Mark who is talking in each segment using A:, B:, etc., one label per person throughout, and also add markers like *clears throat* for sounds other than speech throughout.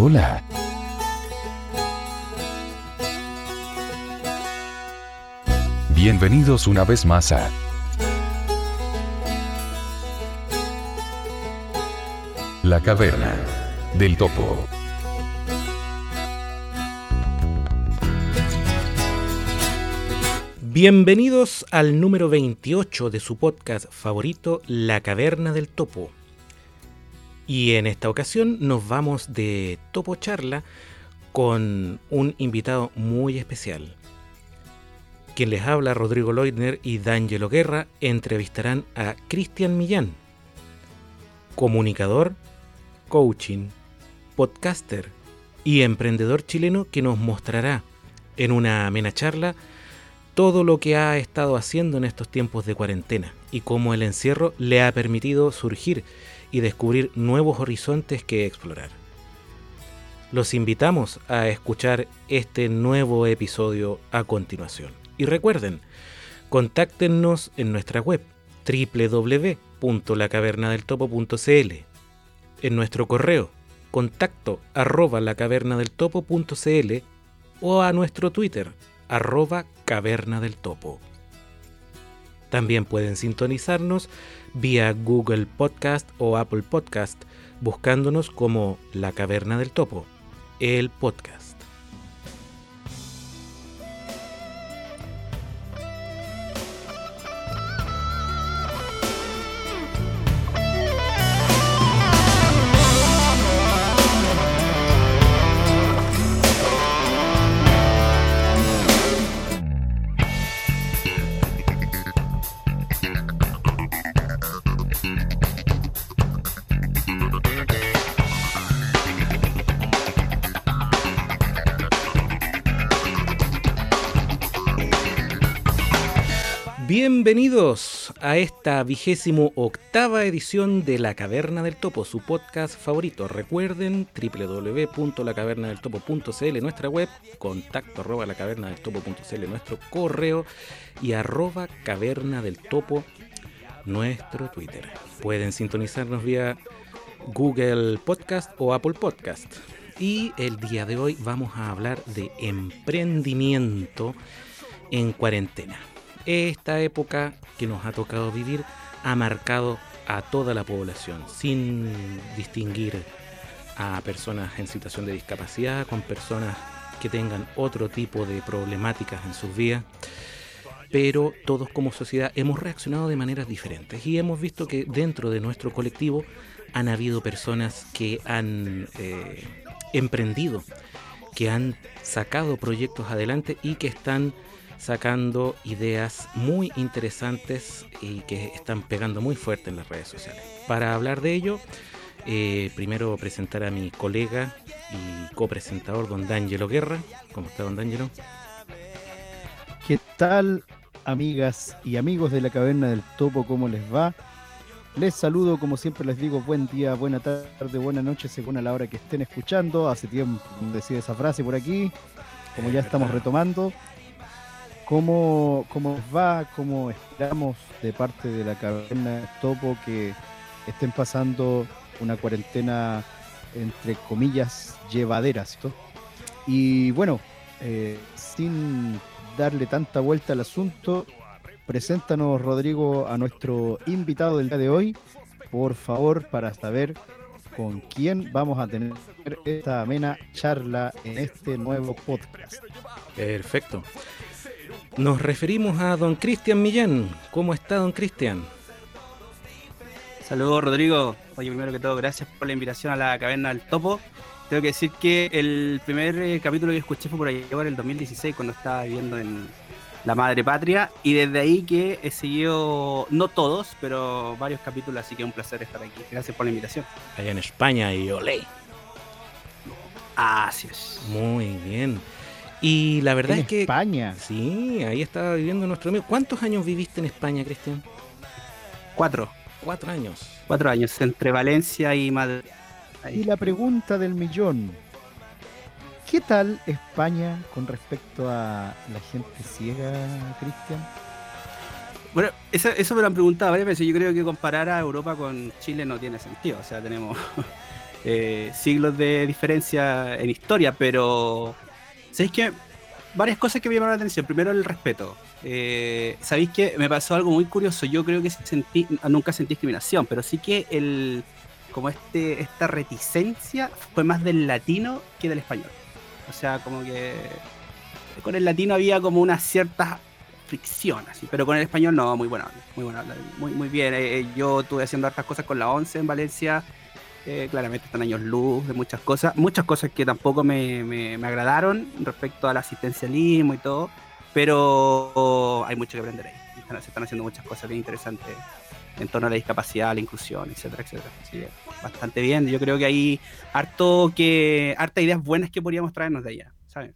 A: Hola. Bienvenidos una vez más a La Caverna del Topo.
B: Bienvenidos al número 28 de su podcast favorito, La Caverna del Topo. Y en esta ocasión nos vamos de Topo Charla con un invitado muy especial. Quien les habla, Rodrigo Leutner y D'Angelo Guerra, entrevistarán a Cristian Millán, comunicador, coaching, podcaster y emprendedor chileno que nos mostrará en una amena charla todo lo que ha estado haciendo en estos tiempos de cuarentena y cómo el encierro le ha permitido surgir y descubrir nuevos horizontes que explorar. Los invitamos a escuchar este nuevo episodio a continuación. Y recuerden, contáctenos en nuestra web www.lacavernadeltopo.cl, en nuestro correo contacto arroba lacavernadeltopo.cl o a nuestro Twitter arroba caverna del topo. También pueden sintonizarnos vía Google Podcast o Apple Podcast buscándonos como La Caverna del Topo, el podcast. Bienvenidos a esta vigésimo octava edición de La Caverna del Topo, su podcast favorito. Recuerden www.lacavernadeltopo.cl nuestra web, contacto arroba lacavernadeltopo.cl nuestro correo y arroba caverna del topo nuestro Twitter. Pueden sintonizarnos vía Google Podcast o Apple Podcast. Y el día de hoy vamos a hablar de emprendimiento en cuarentena esta época que nos ha tocado vivir ha marcado a toda la población, sin distinguir a personas en situación de discapacidad con personas que tengan otro tipo de problemáticas en sus vidas. Pero todos como sociedad hemos reaccionado de maneras diferentes y hemos visto que dentro de nuestro colectivo han habido personas que han eh, emprendido, que han sacado proyectos adelante y que están sacando ideas muy interesantes y que están pegando muy fuerte en las redes sociales. Para hablar de ello, eh, primero presentar a mi colega y copresentador, don D'Angelo Guerra. ¿Cómo está, don D'Angelo?
C: ¿Qué tal, amigas y amigos de la Caverna del Topo? ¿Cómo les va? Les saludo, como siempre les digo, buen día, buena tarde, buena noche, según a la hora que estén escuchando. Hace tiempo decía esa frase por aquí, como ya estamos retomando. ¿Cómo, ¿Cómo va? ¿Cómo esperamos de parte de la caverna Topo que estén pasando una cuarentena entre comillas llevaderas? Y bueno, eh, sin darle tanta vuelta al asunto, preséntanos Rodrigo a nuestro invitado del día de hoy, por favor, para saber con quién vamos a tener esta amena charla en este nuevo podcast.
B: Perfecto. Nos referimos a don Cristian Millán. ¿Cómo está don Cristian?
D: Saludos Rodrigo. Oye, primero que todo, gracias por la invitación a la caverna del topo. Tengo que decir que el primer eh, capítulo que escuché fue por ahí por el 2016, cuando estaba viviendo en la madre patria. Y desde ahí que he seguido, no todos, pero varios capítulos, así que un placer estar aquí. Gracias por la invitación.
B: Allá en España y olé.
D: Así es.
B: Muy bien. Y la verdad es que.
C: España.
B: Sí, ahí estaba viviendo nuestro amigo. ¿Cuántos años viviste en España, Cristian?
D: Cuatro.
B: Cuatro años.
D: Cuatro años, entre Valencia y Madrid.
C: Y la pregunta del millón. ¿Qué tal España con respecto a la gente ciega, Cristian?
D: Bueno, eso, me lo han preguntado varias veces. Yo creo que comparar a Europa con Chile no tiene sentido. O sea, tenemos *laughs* eh, siglos de diferencia en historia, pero ¿sabéis que Varias cosas que me llamaron la atención. Primero, el respeto. Eh, ¿Sabéis que me pasó algo muy curioso? Yo creo que sentí, nunca sentí discriminación, pero sí que el, como este, esta reticencia fue más del latino que del español. O sea, como que con el latino había como una cierta fricción, así, pero con el español no, muy bueno, muy bueno, muy, muy bien. Eh, yo estuve haciendo hartas cosas con la 11 en Valencia, eh, claramente están años luz de muchas cosas, muchas cosas que tampoco me, me, agradaron respecto al asistencialismo y todo, pero hay mucho que aprender ahí. se están haciendo muchas cosas bien interesantes en torno a la discapacidad, la inclusión, etcétera, etcétera. Así que bastante bien. Yo creo que hay harto que, harta ideas buenas que podríamos traernos de allá, ¿sabes?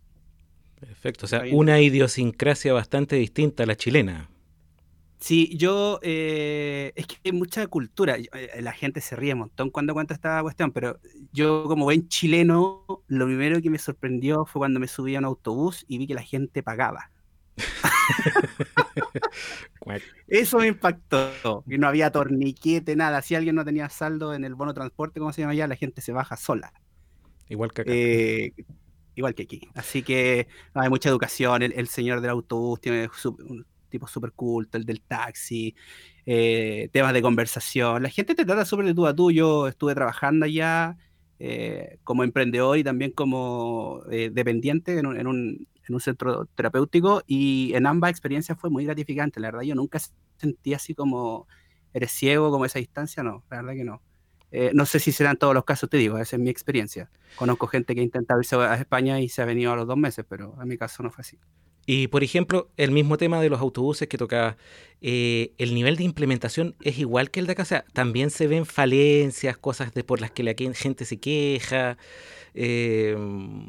B: Perfecto, o sea, una idiosincrasia bastante distinta a la chilena.
D: Sí, yo, eh, es que hay mucha cultura, eh, la gente se ríe un montón cuando cuenta esta cuestión, pero yo como buen chileno, lo primero que me sorprendió fue cuando me subí a un autobús y vi que la gente pagaba. *laughs* Eso me impactó, que no había torniquete, nada, si alguien no tenía saldo en el bono transporte, como se llama allá, la gente se baja sola.
B: Igual que acá.
D: Eh, igual que aquí. Así que hay mucha educación, el, señor del autobús tiene un tipo súper culto, el del taxi, eh, temas de conversación. La gente te trata súper de tú a tú. Yo estuve trabajando allá eh, como emprendedor y también como eh, dependiente en un, en, un, en un, centro terapéutico y en ambas experiencias fue muy gratificante. La verdad, yo nunca sentí así como eres ciego, como esa distancia, no, la verdad que no. no sé si serán todos los casos, te digo, esa es mi experiencia. Conozco gente que ha intentado irse a España y se ha venido a los dos meses, pero en mi caso no fue así.
B: Y por ejemplo, el mismo tema de los autobuses que tocaba, eh, el nivel de implementación es igual que el de acá. O sea, también se ven falencias, cosas de por las que la gente se queja, em,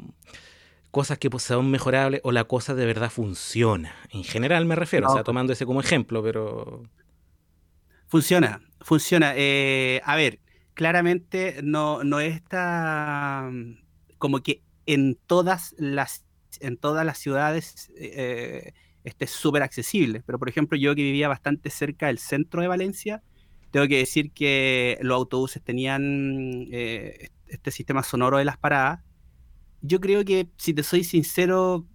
B: cosas que pues, son mejorables o la cosa de verdad funciona. En general me refiero, o sea, tomando ese como ejemplo, pero...
D: Funciona, funciona. Eh, a ver, claramente no, no está como que en todas las en todas las ciudades eh, esté súper accesible. Pero, por ejemplo, yo que vivía bastante cerca del centro de Valencia, tengo que decir que los autobuses tenían eh, este sistema sonoro de las paradas. Yo creo que, si te soy sincero,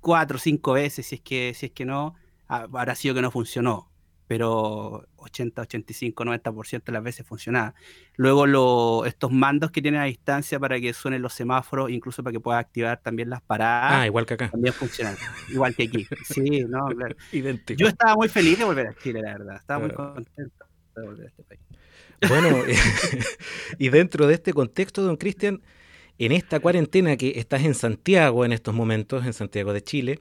D: cuatro o cinco veces, si es que, si es que no, habrá sido que no funcionó pero 80, 85, 90% de las veces funcionaba. Luego estos mandos que tienen a distancia para que suenen los semáforos, incluso para que pueda activar también las paradas.
B: Ah, igual que acá.
D: También funcionan, igual que aquí. Sí, no, *laughs* claro. Idéntico. Yo estaba muy feliz de volver a Chile, la verdad. Estaba muy contento de volver a este país.
B: Bueno, *laughs* *laughs* y dentro de este contexto, don Cristian, en esta cuarentena que estás en Santiago en estos momentos, en Santiago de Chile.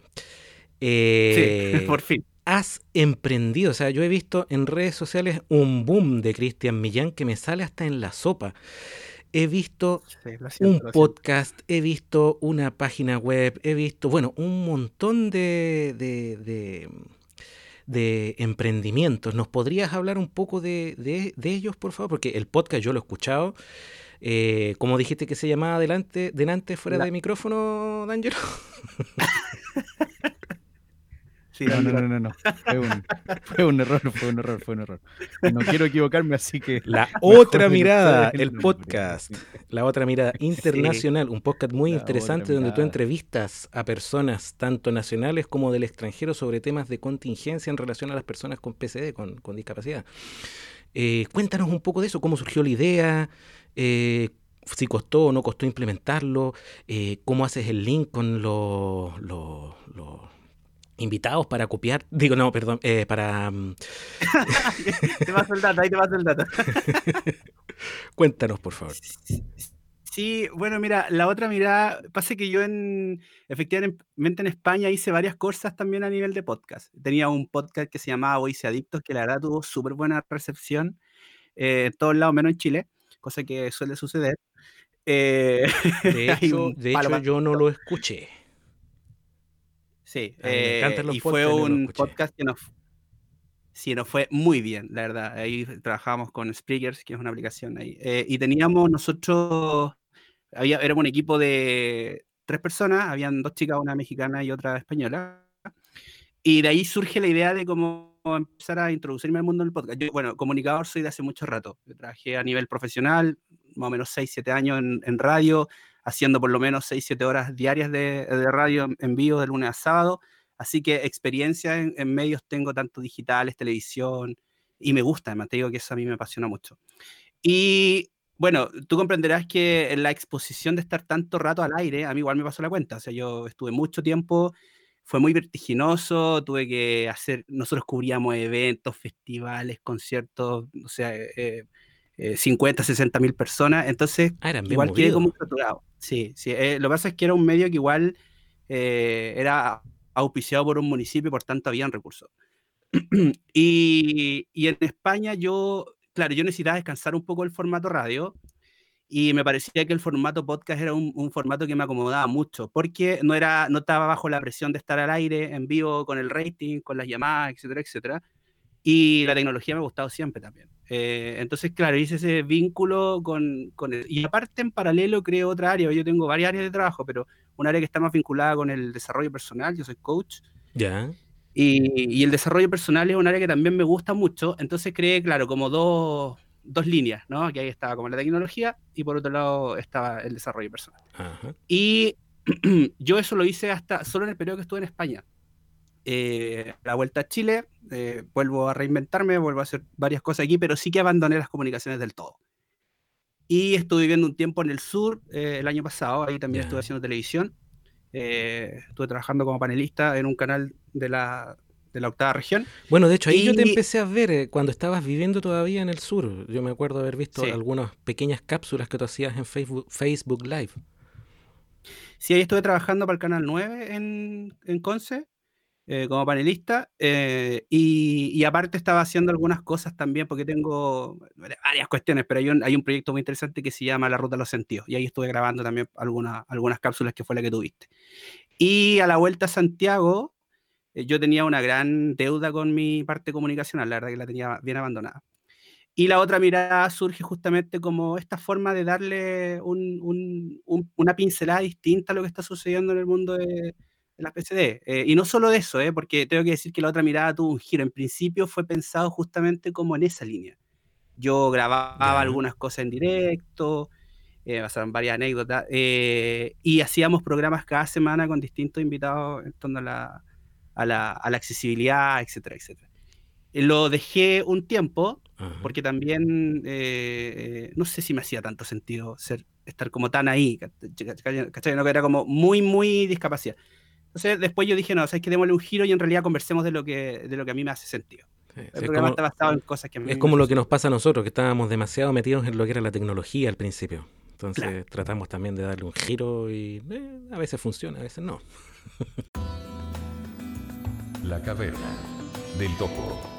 D: Eh, sí, por fin
B: has emprendido. O sea, yo he visto en redes sociales un boom de Cristian Millán que me sale hasta en la sopa. He visto un podcast, he visto una página web, he visto, bueno, un montón de, de, de, emprendimientos. ¿Nos podrías hablar un poco de, de, ellos, por favor? Porque el podcast yo lo he escuchado. Eh, como dijiste que se llamaba delante, delante fuera de micrófono, D'Angelo. *laughs*
C: no, no, no, no, Fue un, fue un, error, fue un error, fue un error. No quiero equivocarme, así que.
B: La otra mirada, el podcast. La otra mirada *laughs* internacional, un podcast muy interesante donde tú entrevistas a personas tanto nacionales como del extranjero sobre temas de contingencia en relación a las personas con PCD, con, con discapacidad. Eh, cuéntanos un poco de eso, cómo surgió la idea, eh, si costó o no costó implementarlo, eh, cómo haces el link con los invitados para copiar, digo, no, perdón, eh, para...
D: Mm, *laughs* te paso el dato, ahí te paso el dato. *laughs*
B: Cuéntanos, por favor.
D: Sí, bueno, mira, la otra mirada, pasa que yo en, efectivamente en España hice varias cosas también a nivel de podcast. Tenía un podcast que se llamaba Voice Adictos, que la verdad tuvo súper buena recepción eh, en todos lados, menos en Chile, cosa que suele suceder.
B: Eh, *laughs* de hecho, de hecho yo no lo escuché.
D: Sí, eh, y fue un podcast que nos, sí, nos fue muy bien, la verdad. Ahí trabajábamos con Spreakers, que es una aplicación ahí. Eh, y teníamos nosotros, había, éramos un equipo de tres personas, habían dos chicas, una mexicana y otra española. Y de ahí surge la idea de cómo empezar a introducirme al mundo del podcast. Yo, bueno, comunicador soy de hace mucho rato. Yo trabajé a nivel profesional, más o menos 6, 7 años en, radio, haciendo por lo menos 6, 7 horas diarias de, radio en vivo de lunes a sábado. Así que experiencia en, medios tengo tanto digitales, televisión, y me gusta, además te digo que eso a mí me apasiona mucho. Y bueno, tú comprenderás que la exposición de estar tanto rato al aire, a mí igual me pasó la cuenta. O sea, yo estuve mucho tiempo, fue muy vertiginoso, tuve que hacer, nosotros cubríamos eventos, festivales, conciertos, o sea, eh, 50, 60 mil personas, entonces
B: ah,
D: igual quedé como saturado. Sí, sí, eh, lo que pasa es que era un medio que igual eh, era auspiciado por un municipio, por tanto habían recursos. *clears throat* y, y en España yo claro, yo necesitaba descansar un poco el formato radio y me parecía que el formato podcast era un, formato que me acomodaba mucho, porque no, era, no estaba bajo la presión de estar al aire, en vivo, con el rating, con las llamadas, etcétera, etcétera. Y la tecnología me ha gustado siempre también. Eh, entonces, claro, hice ese vínculo con, con el, Y aparte, en paralelo, creo otra área. Yo tengo varias áreas de trabajo, pero un área que está más vinculada con el desarrollo personal. Yo soy coach.
B: Ya.
D: Y, el desarrollo personal es un área que también me gusta mucho, entonces creé, claro, como dos, dos líneas, ¿no? Que ahí estaba como la tecnología y por otro lado estaba el desarrollo personal. Y *clears throat* yo eso lo hice hasta solo en el periodo que estuve en España. Eh, la vuelta a Chile, eh, vuelvo a reinventarme, vuelvo a hacer varias cosas aquí, pero sí que abandoné las comunicaciones del todo. Y estuve viviendo un tiempo en el sur eh, el año pasado, ahí también estuve haciendo televisión. Estuve trabajando como panelista en un canal de la, de la octava región.
B: Bueno, de hecho, ahí yo te empecé a ver cuando estabas viviendo todavía en el sur. Yo me acuerdo haber visto algunas pequeñas cápsulas que tú hacías en Facebook, Facebook Live.
D: Sí, ahí estuve trabajando para el canal 9 en, en Conce. Eh, como panelista eh, y, aparte estaba haciendo algunas cosas también porque tengo varias cuestiones, pero hay un, hay un proyecto muy interesante que se llama La Ruta de los Sentidos y ahí estuve grabando también algunas, algunas cápsulas que fue la que tuviste. Y a la vuelta a Santiago, eh, yo tenía una gran deuda con mi parte comunicacional, la verdad que la tenía bien abandonada. Y la otra mirada surge justamente como esta forma de darle una pincelada distinta a lo que está sucediendo en el mundo de, la PCD. Eh, y no solo eso, eh, porque tengo que decir que la otra mirada tuvo un giro. En principio fue pensado justamente como en esa línea. Yo grababa algunas cosas en directo, eh, pasaron varias anécdotas, eh, y hacíamos programas cada semana con distintos invitados en torno a la, a la, a la accesibilidad, etcétera, etcétera. Lo dejé un tiempo, porque también no sé si me hacía tanto sentido ser, estar como tan ahí, ¿cachai? No, que era como muy, muy discapacidad. Entonces después yo dije, no, o sea, es que démosle un giro y en realidad conversemos de lo que, de lo que a mí me hace sentido. el programa está basado en cosas que a mí
B: Es como lo que nos pasa a nosotros, que estábamos demasiado metidos en lo que era la tecnología al principio. Entonces tratamos también de darle un giro y eh, a veces funciona, a veces no. *laughs*
A: la caverna del topo.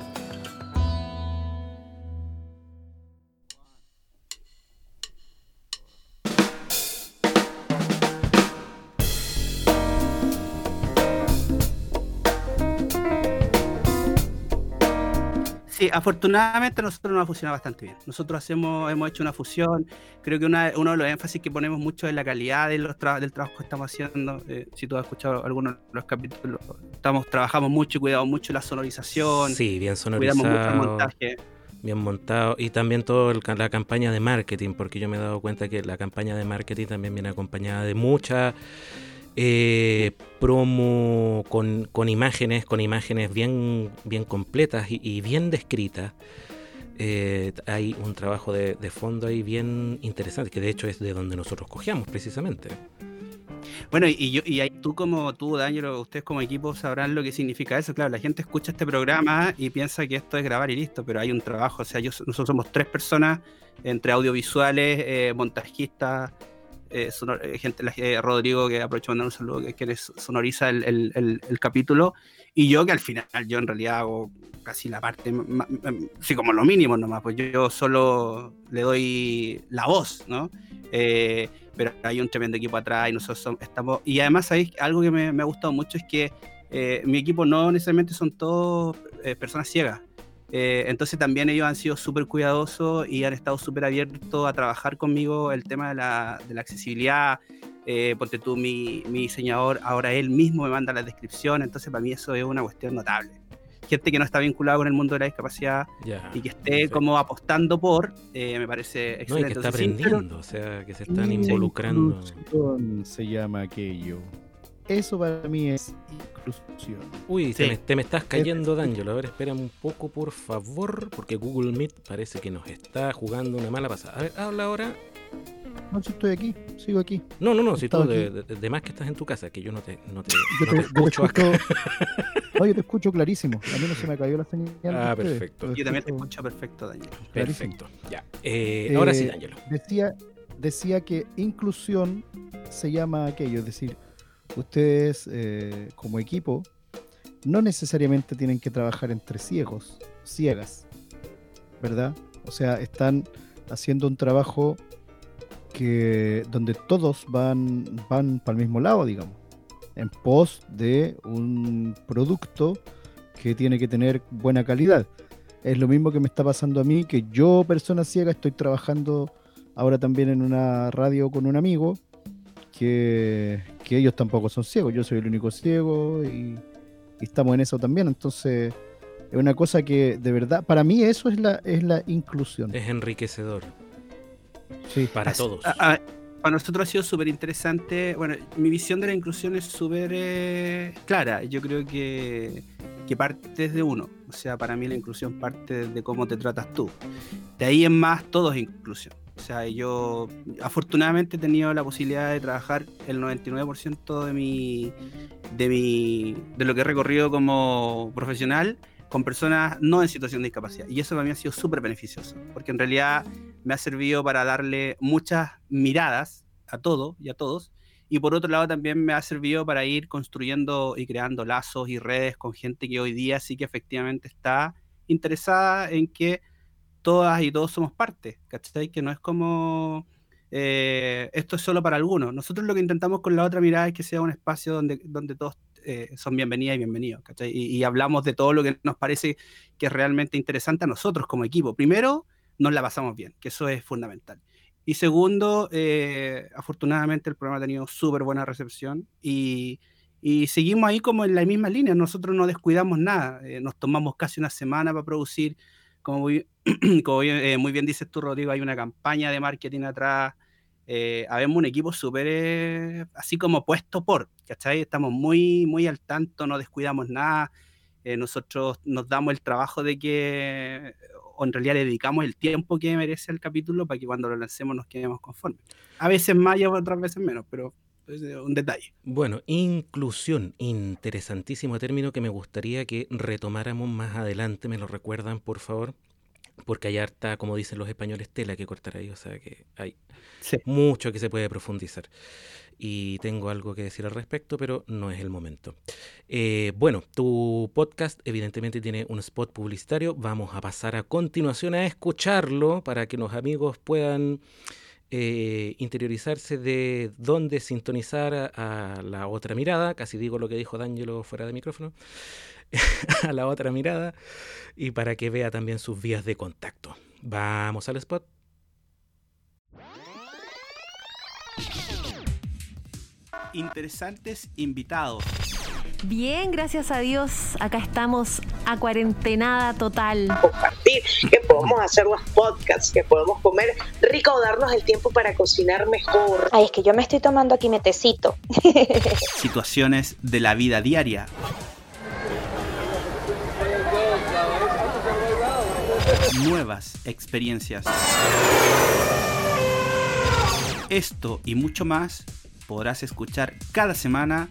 D: Afortunadamente nosotros nos ha funcionado bastante bien. Nosotros hacemos, hemos hecho una fusión. Creo que una, uno de los énfasis que ponemos mucho es la calidad de los del trabajo que estamos haciendo. Eh, si tú has escuchado algunos de los capítulos, estamos, trabajamos mucho y cuidamos mucho la sonorización.
B: Sí, bien sonorizado. Cuidamos mucho el montaje. Bien montado. Y también toda la campaña de marketing, porque yo me he dado cuenta que la campaña de marketing también viene acompañada de mucha eh, promo con, con, imágenes, con imágenes bien, bien completas y, bien descritas. Eh, hay un trabajo de, fondo ahí bien interesante, que de hecho es de donde nosotros cogíamos precisamente.
D: Bueno, y, yo, y tú como tú, Daniel, ustedes como equipo sabrán lo que significa eso. Claro, la gente escucha este programa y piensa que esto es grabar y listo, pero hay un trabajo. O sea, nosotros somos tres personas entre audiovisuales, eh, montajistas, eh, eh, gente, eh, Rodrigo, que aprovecho mandar un saludo, que, que sonoriza el, el, el, capítulo, y yo que al final, yo en realidad hago casi la parte, sí, como lo mínimo nomás, pues yo, solo le doy la voz, ¿no? pero hay un tremendo equipo atrás y nosotros estamos, y además, ¿sabéis? Algo que me, me, ha gustado mucho es que mi equipo no necesariamente son todos personas ciegas. Eh, entonces también ellos han sido súper cuidadosos y han estado súper abiertos a trabajar conmigo el tema de la, de la accesibilidad. Eh, porque tú, mi, mi, diseñador, ahora él mismo me manda la descripción, entonces para mí eso es una cuestión notable. gente que no está vinculada con el mundo de la discapacidad
B: Ya,
D: y que esté
B: perfecto.
D: como apostando por, eh, me parece
B: No, y
D: excelente.
B: que está
D: Entonces, sí, pero-
B: aprendiendo, o sea, que se están
C: Sí.
B: involucrando.
C: Se llama aquello. Eso para mí es inclusión.
B: Uy, te, me, te me estás cayendo, D'Angelo. A ver, espérame un poco, por favor, porque Google Meet parece que nos está jugando una mala pasada. A ver, habla ahora.
C: No, si estoy aquí, sigo aquí.
B: No, no, no, si tú de, de- de más que estás en tu casa, que yo no te, no te,
C: Yo
B: no
C: te,
B: escucho acá.
C: escucho. *laughs* No, yo te escucho clarísimo. A mí no se me cayó la señal.
B: Ah, perfecto.
D: Yo también te
C: escucho-
D: perfecto, Daniel.
B: Perfecto, ya. Eh, ahora sí,
C: Eh,
B: D'Angelo.
C: Decía, decía que inclusión se llama aquello, es decir, ustedes eh, como equipo no necesariamente tienen que trabajar entre ciegos, ciegas, ¿verdad? O sea, están haciendo un trabajo que donde todos van, van para el mismo lado, digamos, en pos de un producto que tiene que tener buena calidad. Es lo mismo que me está pasando a mí, que yo, persona ciega, estoy trabajando ahora también en una radio con un amigo, que, que ellos tampoco son ciegos, yo soy el único ciego y, y estamos en eso también, entonces es una cosa que de verdad, para mí eso es la, es la inclusión.
B: Es enriquecedor
C: Sí.
B: para
D: As-
B: todos.
D: a- a- para nosotros ha sido súper interesante. Bueno, mi visión de la inclusión es súper eh, clara. Yo creo que, que parte desde uno. O sea, para mí la inclusión parte de cómo te tratas tú. De ahí en más, todo es inclusión. O sea, yo afortunadamente he tenido la posibilidad de trabajar el 99% de mi, de mi de lo que he recorrido como profesional con personas no en situación de discapacidad. Y eso para mí ha sido súper beneficioso, porque en realidad me ha servido para darle muchas miradas a todo y a todos. Y por otro lado también me ha servido para ir construyendo y creando lazos y redes con gente que hoy día sí que efectivamente está interesada en que todas y todos somos parte, ¿cachai? Que no es como eh, esto es solo para algunos. Nosotros lo que intentamos con la otra mirada es que sea un espacio donde, donde todos eh, son bienvenidas y bienvenidos, ¿cachai? Y, y hablamos de todo lo que nos parece que es realmente interesante a nosotros como equipo. Primero, nos la pasamos bien, que eso es fundamental. Y segundo, eh, afortunadamente el programa ha tenido súper buena recepción y, y seguimos ahí como en la misma línea. Nosotros no descuidamos nada. Eh, nos tomamos casi una semana para producir. Como muy, *clears throat* como bien, eh, muy bien dices tú, Rodrigo, hay una campaña de marketing atrás. Eh, habemos un equipo súper eh, así como puesto por, ¿cachai? Estamos muy, muy al tanto, no descuidamos nada. Eh, nosotros nos damos el trabajo de que, o en realidad le dedicamos el tiempo que merece el capítulo para que cuando lo lancemos nos quedemos conformes. A veces más y otras veces menos, pero es un detalle.
B: Bueno, inclusión, interesantísimo término que me gustaría que retomáramos más adelante, me lo recuerdan, por favor, porque hay harta, como dicen los españoles, tela que cortar ahí, o sea que hay
D: Sí.
B: mucho que se puede profundizar. Y tengo algo que decir al respecto, pero no es el momento. Eh, bueno, tu podcast evidentemente tiene un spot publicitario. Vamos a pasar a continuación a escucharlo para que los amigos puedan eh, interiorizarse de dónde sintonizar a, a la otra mirada. Casi digo lo que dijo D'Angelo fuera de micrófono. *laughs* a la otra mirada. Y para que vea también sus vías de contacto. Vamos al spot.
D: Interesantes invitados.
E: Bien, gracias a Dios. Acá estamos a cuarentenada total.
F: compartir, que podemos hacer los podcasts, que podemos comer rico o darnos el tiempo para cocinar mejor.
G: Ay, es que yo me estoy tomando aquí metecito. *laughs*
D: Situaciones de la vida diaria. Nuevas experiencias. Esto y mucho más podrás escuchar cada semana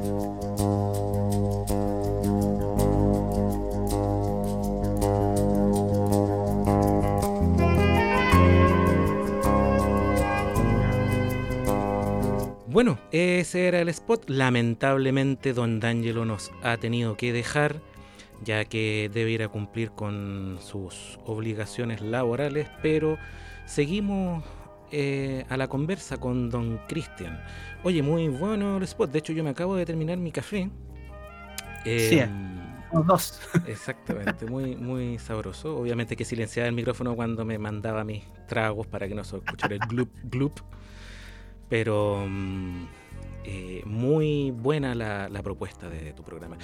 B: Bueno, ese era el spot. Lamentablemente, Don D'Angelo nos ha tenido que dejar, ya que debe ir a cumplir con sus obligaciones laborales, pero seguimos eh, a la conversa con don Cristian. Oye, muy bueno el spot. De hecho, yo me acabo de terminar mi café.
D: Sí,
B: Em,
D: Los dos. *laughs*
B: Exactamente, muy, muy sabroso. Obviamente que silenciaba el micrófono cuando me mandaba mis tragos para que no se escuchara el glup glup. Pero mm, eh, muy buena la, la propuesta de tu programa.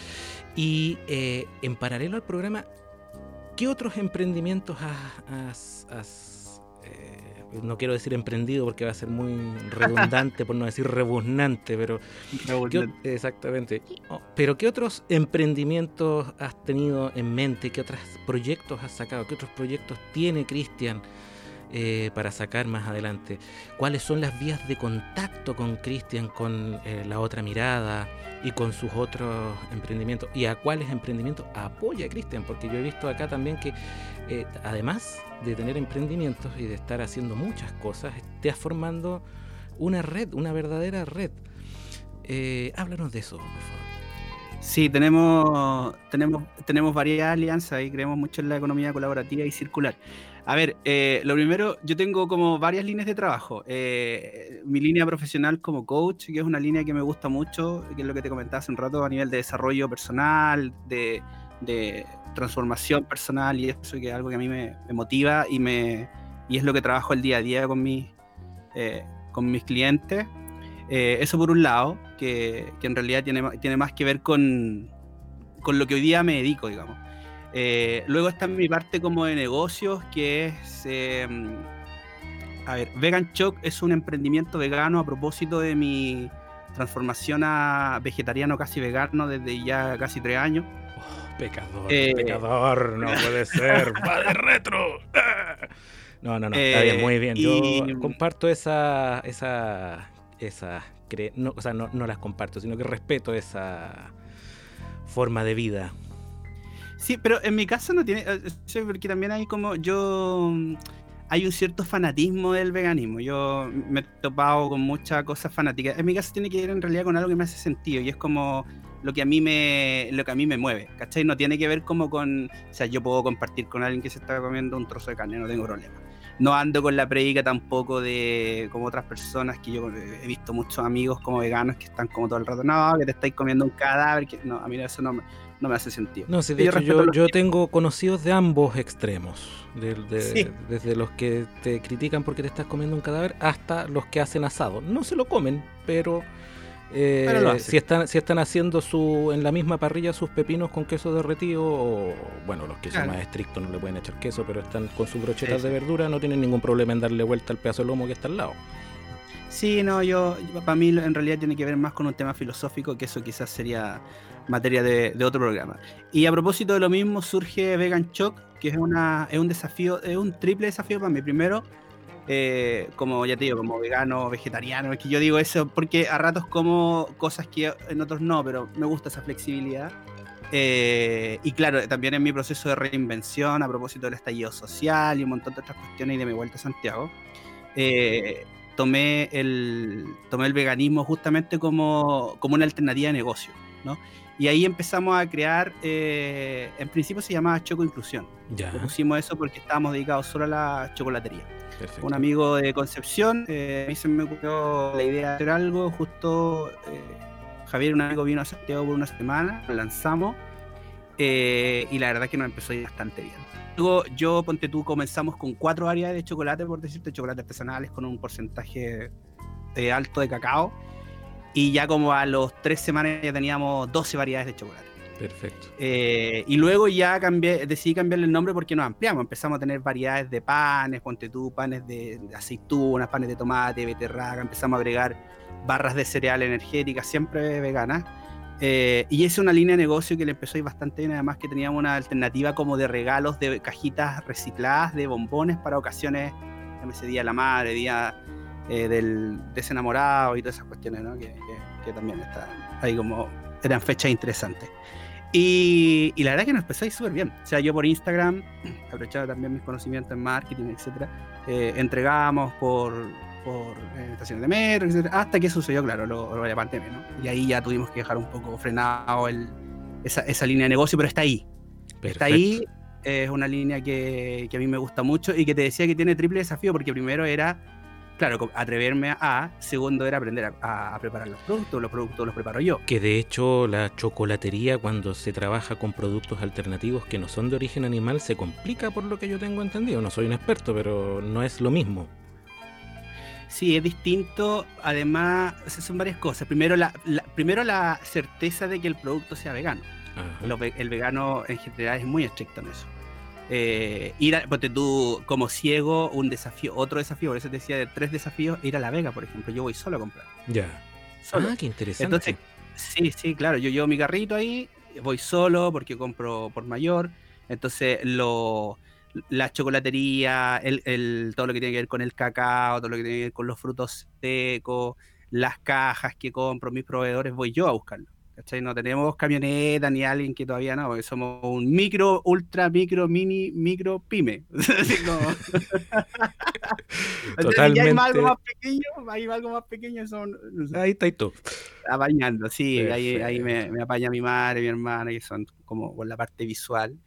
B: Y eh, en paralelo al programa, ¿qué otros emprendimientos has, has- has, eh, no quiero decir emprendido porque va a ser muy redundante, por no decir rebuznante, pero ¿Qué exactamente. Oh, Pero ¿qué otros emprendimientos has tenido en mente? ¿Qué otros proyectos has sacado? ¿Qué otros proyectos tiene Cristian eh, para sacar más adelante? ¿Cuáles son las vías de contacto con Cristian, con eh, la otra mirada y con sus otros emprendimientos? ¿Y a cuáles emprendimientos apoya Cristian? Porque yo he visto acá también que eh, además de tener emprendimientos y de estar haciendo muchas cosas, estás formando una red, una verdadera red. Háblanos de eso, por favor.
D: Sí, tenemos, tenemos, tenemos varias alianzas y creemos mucho en la economía colaborativa y circular. A ver, eh, lo primero, yo tengo como varias líneas de trabajo. Eh, mi línea profesional como coach, que es una línea que me gusta mucho, que es lo que te comentaba hace un rato a nivel de desarrollo personal, de, transformación personal y eso que es algo que a mí me, motiva y, me, y es lo que trabajo el día a día con, eh, mis clientes. Eh, eso por un lado, que, en realidad tiene, más que ver con lo que hoy día me dedico, digamos. Eh, luego está mi parte como de negocios, que es... eh, a ver, Vegan Choc es un emprendimiento vegano a propósito de mi transformación a vegetariano casi vegano desde ya casi tres años.
B: Oh, pecador,
D: Eh,
B: pecador, no puede ser, *laughs* va de retro. No, no, no, está bien,
D: Eh,
B: muy bien. Yo
D: y-
B: comparto esa, esa, esa, no, o sea, no, no las comparto, sino que respeto esa forma de vida.
D: Sí, pero en mi caso no tiene, eh, porque también hay como yo mm, hay un cierto fanatismo del veganismo. Yo me he topado con muchas cosas fanáticas. En mi caso tiene que ver en realidad con algo que me hace sentido y es como lo que a mí me lo que a mí me mueve, ¿cachai? No tiene que ver como con, o sea, yo puedo compartir con alguien que se está comiendo un trozo de carne, no tengo problema. No ando con la predica tampoco de como otras personas que yo he visto muchos amigos como veganos que están como todo el rato, no, que te estáis comiendo un cadáver, que no, a mí eso no me, no me hace sentido.
B: No, sí, de hecho yo, yo tengo conocidos de ambos extremos, de- de-
D: Sí.
B: desde los que te critican porque te estás comiendo un cadáver hasta los que hacen asado. No se lo comen, pero, eh,
D: Pero lo hacen.
B: si, están, si están haciendo su en la misma parrilla sus pepinos con queso derretido, o bueno, los que son
D: Claro.
B: más estrictos no le pueden echar queso, pero están con sus brochetas
D: Sí,
B: de verdura, no tienen ningún problema en darle vuelta al pedazo de lomo que está al lado.
D: Sí, no, yo, para mí en realidad tiene que ver más con un tema filosófico, que eso quizás sería materia de, de otro programa. Y a propósito de lo mismo, surge Vegan Shock, que es, una, es un desafío, es un triple desafío para mí. Primero, eh, como ya te digo, como vegano, vegetariano, es que yo digo eso porque a ratos como cosas que en otros no, pero me gusta esa flexibilidad. Eh, y claro, también en mi proceso de reinvención, a propósito del estallido social y un montón de otras cuestiones y de mi vuelta a Santiago, eh, tomé, el, tomé el veganismo justamente como, como una alternativa de negocio, ¿no? Y ahí empezamos a crear, eh, en principio se llamaba Choco Inclusión.
B: Ya,
D: Le pusimos eso porque estábamos dedicados solo a la chocolatería.
B: perfecto.
D: Un amigo de Concepción, eh, a mí se me ocurrió la idea de hacer algo, justo eh, Javier, un amigo, vino a Santiago por una semana, lo lanzamos eh, y la verdad que nos empezó a ir bastante bien. Luego yo, ponte tú, comenzamos con cuatro variedades de chocolate, por decirte, chocolate artesanales con un porcentaje eh, alto de cacao y ya como a los tres semanas ya teníamos 12 variedades de chocolate.
B: Perfecto.
D: Eh, y luego ya cambié, decidí cambiarle el nombre porque nos ampliamos. Empezamos a tener variedades de panes, ponte tú, panes de, aceitunas, panes de tomate, beterraga. Empezamos a agregar barras de cereal energéticas, siempre veganas. Eh, y es una línea de negocio que le empezó a ir bastante bien. Además, que teníamos una alternativa como de regalos de cajitas recicladas de bombones para ocasiones, ese día de la madre, día eh, del desenamorado y todas esas cuestiones, ¿no? que, que- que también están ahí como eran fechas interesantes. Y, y la verdad que nos ir súper bien. O sea, yo por Instagram, *clears throat* aprovechaba también mis conocimientos en marketing, etcétera, eh, entregábamos por, por eh, estaciones de metro, etcétera, hasta que sucedió, claro, lo, lo de la pandemia, ¿no? Y ahí ya tuvimos que dejar un poco frenado el, esa, esa línea de negocio, pero está ahí. Está ahí, es una línea que, que a mí me gusta mucho y que te decía que tiene triple desafío, porque primero era claro, atreverme a. Segundo era aprender a, a- a preparar los productos. Los productos los preparo yo.
B: Que de hecho la chocolatería cuando se trabaja con productos alternativos que no son de origen animal se complica por lo que yo tengo entendido. No soy un experto, pero no es lo mismo.
D: Sí, es distinto. Además, son varias cosas. Primero la, la- primero, la certeza de que el producto sea vegano. Lo el vegano en general es muy estricto en eso. Eh, ir a, ponte tú como ciego, un desafío, otro desafío, por eso te decía de tres desafíos, ir a La Vega, por ejemplo. Yo voy solo a comprar.
B: Ya.
D: Solo.
B: Ah, qué interesante.
D: Entonces, sí, sí, claro, yo llevo mi carrito ahí, voy solo porque compro por mayor. Entonces, lo, la chocolatería, el, el- todo lo que tiene que ver con el cacao, todo lo que tiene que ver con los frutos secos, las cajas que compro, mis proveedores, voy yo a buscarlo. ¿Cachai? No tenemos camioneta ni alguien que todavía no, porque somos un micro, ultra, micro, mini, micro, pyme. *laughs* Entonces, *laughs* ya hay algo
B: Totalmente.
D: más pequeño, hay algo más pequeño, son, no sé,
B: Ahí está y todo.
D: apañando, sí, ahí, ahí me, me apaña mi madre, mi hermana, que son como por la parte visual.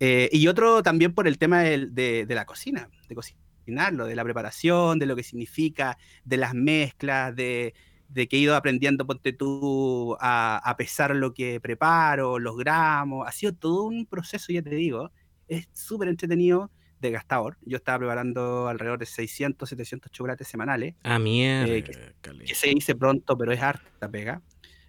D: Eh, y otro también por el tema del- de, de la cocina, de cocinarlo, de la preparación, de lo que significa, de las mezclas, de, de que he ido aprendiendo, ponte tú, a, a pesar lo que preparo, los gramos. Ha sido todo un proceso, ya te digo. Es súper entretenido, desgastador. Yo estaba preparando alrededor de 600, 700 chocolates semanales
B: Ah, mierda.
D: Eh, que se dice pronto, pero es harta pega.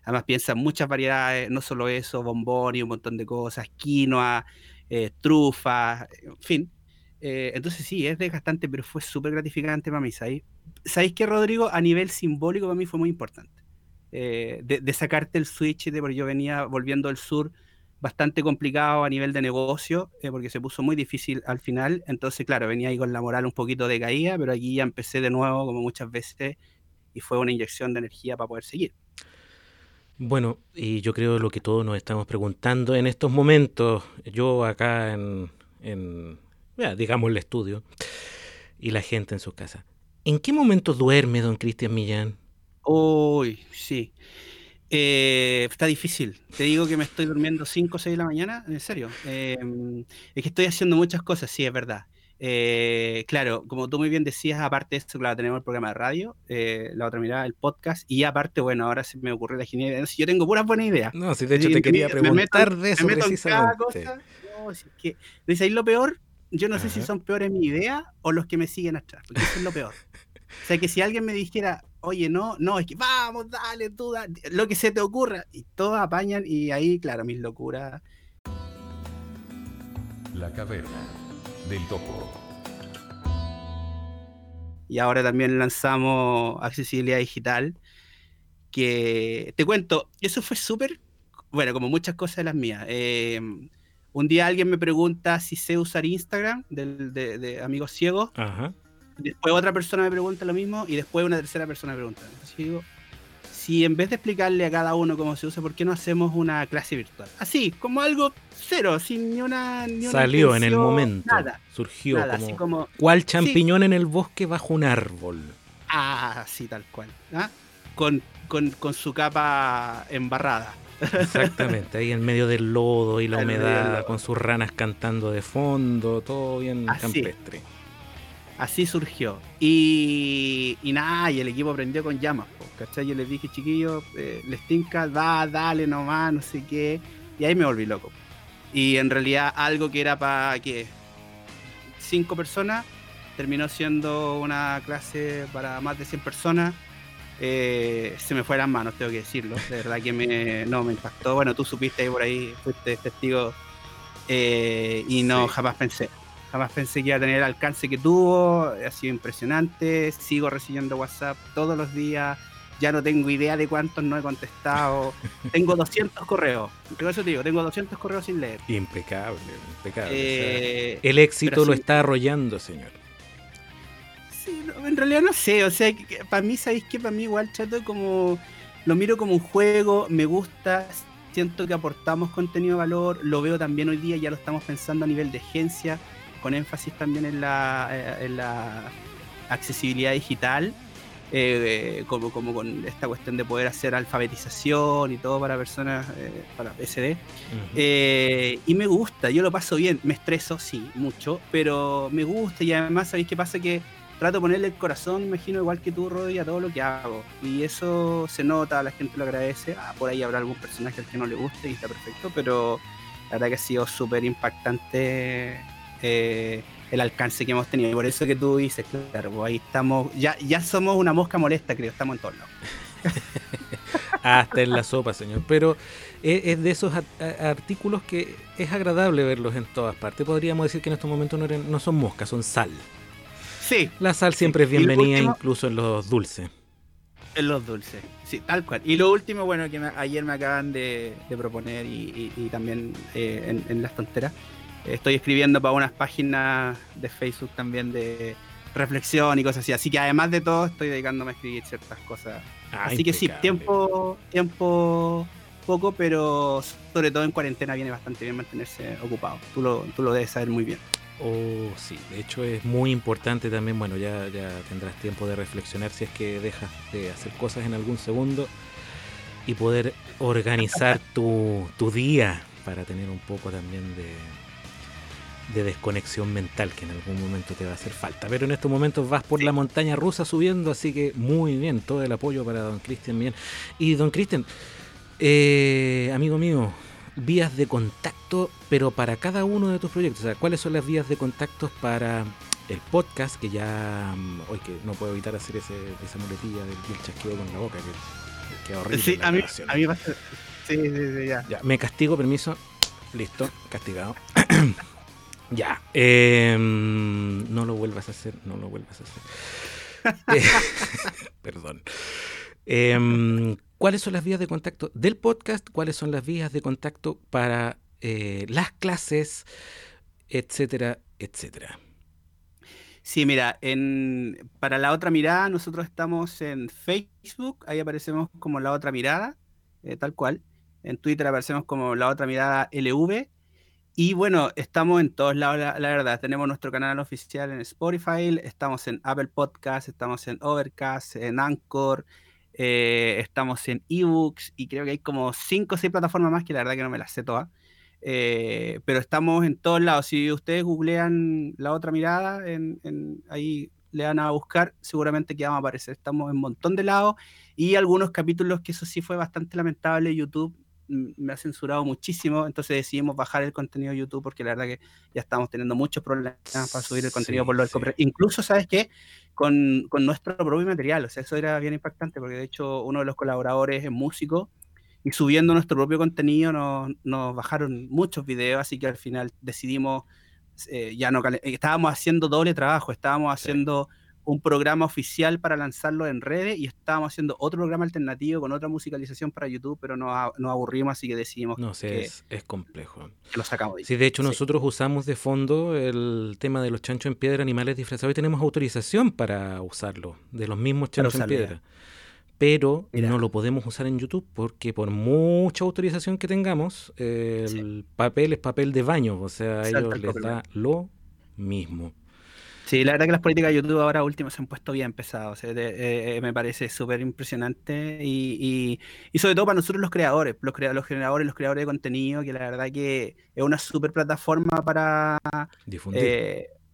D: Además piensa en muchas variedades, no solo eso, bombón y un montón de cosas, quinoa, eh, trufas, en fin. Eh, entonces sí, es desgastante, pero fue súper gratificante para mí. ¿sabéis? ¿Sabéis que, Rodrigo? A nivel simbólico para mí fue muy importante. Eh, de, de sacarte el switch, de, porque yo venía volviendo del sur bastante complicado a nivel de negocio, eh, porque se puso muy difícil al final. Entonces, claro, venía ahí con la moral un poquito decaída, pero aquí ya empecé de nuevo, como muchas veces, y fue una inyección de energía para poder seguir.
B: Bueno, y yo creo lo que todos nos estamos preguntando en estos momentos, yo acá en, en digamos, el estudio, y la gente en su casa. ¿En qué momento duerme don Cristian Millán?
D: Uy, sí. Eh, está difícil. Te digo que me estoy durmiendo 5 o 6 de la mañana, en serio. Eh, es que estoy haciendo muchas cosas, sí, es verdad. Eh, claro, como tú muy bien decías, aparte de esto, claro, tenemos el programa de radio, eh, la otra mirada, el podcast, y aparte, bueno, ahora se me ocurrió la genial idea. Yo tengo puras buenas ideas.
B: No, si de hecho
D: Sí,
B: te
D: me-
B: quería
D: me
B: preguntar
D: meto-
B: de eso
D: me meto en cada
B: precisamente.
D: cosa. No, si es que, ¿ves ahí lo peor? Yo no sé si son peores mi idea o los que me siguen atrás, porque eso es lo peor. O sea, que si alguien me dijera, oye, no, no, es que vamos, dale, tú, dale, lo que se te ocurra, y todos apañan, y ahí, claro, mis locuras.
A: La caverna del topo.
D: Y ahora también lanzamos accesibilidad digital, que te cuento, eso fue súper, bueno, como muchas cosas de las mías. Eh, un día alguien me pregunta si sé usar Instagram de, de amigos ciegos.
B: Ajá.
D: Después otra persona me pregunta lo mismo y después una tercera persona me pregunta. Entonces yo digo, si en vez de explicarle a cada uno cómo se usa, ¿por qué no hacemos una clase virtual? Así, como algo cero, sin ni una... Ni una
B: Salió en el
D: intención,
B: momento.
D: Nada,
B: Surgió
D: nada,
B: como,
D: así como...
B: ¿Cuál champiñón en el bosque bajo un árbol?
D: Ah, sí, tal cual. ¿ah? Con, con, con su capa embarrada.
B: Exactamente, ahí en medio del lodo y la humedad, con sus ranas cantando de fondo, todo bien
D: Así.
B: campestre.
D: Así surgió. Y, y nada, y el equipo aprendió con llamas. po, ¿Cachai? Yo les dije, chiquillos, eh, les tinca, va, dale nomás, no sé qué. Y ahí me volví loco. Y en realidad algo que era para que cinco personas terminó siendo una clase para más de 100 personas. Eh, se me fue las manos, tengo que decirlo. De verdad que me, no, me impactó. Bueno, tú supiste ahí por ahí, fuiste testigo. eh, y no,
B: Sí.
D: jamás pensé. Jamás pensé que iba a tener el alcance que tuvo. Ha sido impresionante. Sigo recibiendo WhatsApp todos los días. Ya no tengo idea de cuántos no he contestado. *laughs* tengo 200 correos. Por eso te digo, tengo 200 correos sin leer.
B: Impecable, impecable. o sea,
D: Eh,
B: el éxito lo
D: sí.
B: está arrollando, señor.
D: Sí, no, en realidad no sé, o sea, para mí, ¿sabéis que Para mí igual trato como, lo miro como un juego, me gusta, siento que aportamos contenido de valor, lo veo también hoy día, ya lo estamos pensando a nivel de agencia, con énfasis también en la, eh, en la accesibilidad digital, eh, como, como con esta cuestión de poder hacer alfabetización y todo para personas, eh, para SD. Eh, y me gusta, yo lo paso bien, me estreso, sí, mucho, pero me gusta y además, ¿sabéis qué pasa? Que trato de ponerle el corazón, imagino, igual que tú, Rodri, a todo lo que hago. Y eso se nota, la gente lo agradece. Ah, por ahí habrá algún personaje al que no le guste y está perfecto, pero la verdad que ha sido súper impactante eh, el alcance que hemos tenido. Y por eso que tú dices, claro, pues ahí estamos, ya, ya somos una mosca molesta, creo, estamos en lados. *laughs*
B: Hasta en la sopa, señor. Pero es, es de esos artículos que es agradable verlos en todas partes. Podríamos decir que en estos momentos no, eran- no son moscas, son sal.
D: Sí,
B: La sal siempre es bienvenida,
D: último-
B: incluso en los dulces.
D: en los dulces, sí, tal cual. Y lo último, bueno, que me- ayer me acaban de, de proponer y, y- y también eh, en, en las tonteras, eh, estoy escribiendo para unas páginas de Facebook también de reflexión y cosas así. Así que además de todo, estoy dedicándome a escribir ciertas cosas.
B: Ah,
D: así que sí, tiempo, tiempo poco, pero sobre todo en cuarentena viene bastante bien mantenerse ocupado. Tú lo, tú lo debes saber muy bien.
B: Oh, sí, de hecho es muy importante también, bueno, ya, ya tendrás tiempo de reflexionar si es que dejas de hacer cosas en algún segundo y poder organizar *laughs* tu, tu día para tener un poco también de, de desconexión mental que en algún momento te va a hacer falta. Pero en estos momentos vas por la montaña rusa subiendo, así que muy bien, todo el apoyo para don Cristian bien. Y don Cristian, eh, amigo mío, vías de contacto, pero para cada uno de tus proyectos. O sea, ¿cuáles son las vías de contacto para el podcast? Que ya, mm, hoy que no puedo evitar hacer ese, esa muletilla del, del chasquido con la boca, que, que horrible.
D: Sí, a mí, a mí pasa- Sí, sí, sí, ya.
B: Ya, me castigo, permiso. Listo, castigado. *coughs* ya. em, no lo vuelvas a hacer, no lo vuelvas a hacer. Eh, *laughs* Perdón. Em, ¿Cuáles son las vías de contacto del podcast? ¿Cuáles son las vías de contacto para eh, las clases? Etcétera, etcétera.
D: Sí, mira, en, para la otra mirada nosotros estamos en Facebook, ahí aparecemos como la otra mirada, eh, tal cual. En Twitter aparecemos como la otra mirada LV. Y bueno, estamos en todos lados, la, verdad. Tenemos nuestro canal oficial en Spotify, estamos en Apple Podcast, estamos en Overcast, en Anchor, eh, estamos en eBooks y creo que hay como cinco o seis plataformas más que la verdad que no me las sé todas. Eh, pero estamos en todos lados. Si ustedes googlean la otra mirada, en, en- ahí le van a buscar, seguramente que vamos a aparecer. Estamos en un montón de lados y algunos capítulos que eso sí fue bastante lamentable. YouTube me ha censurado muchísimo, entonces decidimos bajar el contenido de YouTube porque la verdad que ya estamos teniendo muchos problemas para subir el contenido
B: Sí,
D: por lo del
B: sí.
D: Incluso, ¿sabes qué? Con, con nuestro propio material, o sea, eso era bien impactante porque de hecho uno de los colaboradores es músico y subiendo nuestro propio contenido nos, nos bajaron muchos videos, así que al final decidimos, eh, ya no, estábamos haciendo doble trabajo, estábamos
B: Sí.
D: haciendo un programa oficial para lanzarlo en redes y estábamos haciendo otro programa alternativo con otra musicalización para YouTube, pero nos, aburrimos, así que decidimos
B: No sé,
D: que,
B: es, es complejo.
D: que lo sacamos de.
B: Sí, de hecho
D: Sí.
B: nosotros usamos de fondo el tema de los chanchos en piedra, animales disfrazados, y tenemos autorización para usarlo, de los mismos chanchos en
D: ya.
B: Pero
D: Mira.
B: no lo podemos usar en YouTube porque por mucha autorización que tengamos, eh,
D: Sí.
B: el papel es papel de baño, o sea, a ellos
D: el
B: les da lo mismo.
D: Sí, la verdad que las políticas de YouTube ahora último se han puesto bien pesadas. o sea, de- eh, eh, me parece súper impresionante y, y- y sobre todo para nosotros los creadores, los, crea- los generadores, los creadores de contenido, que la verdad que es una súper plataforma para,
B: Difundir.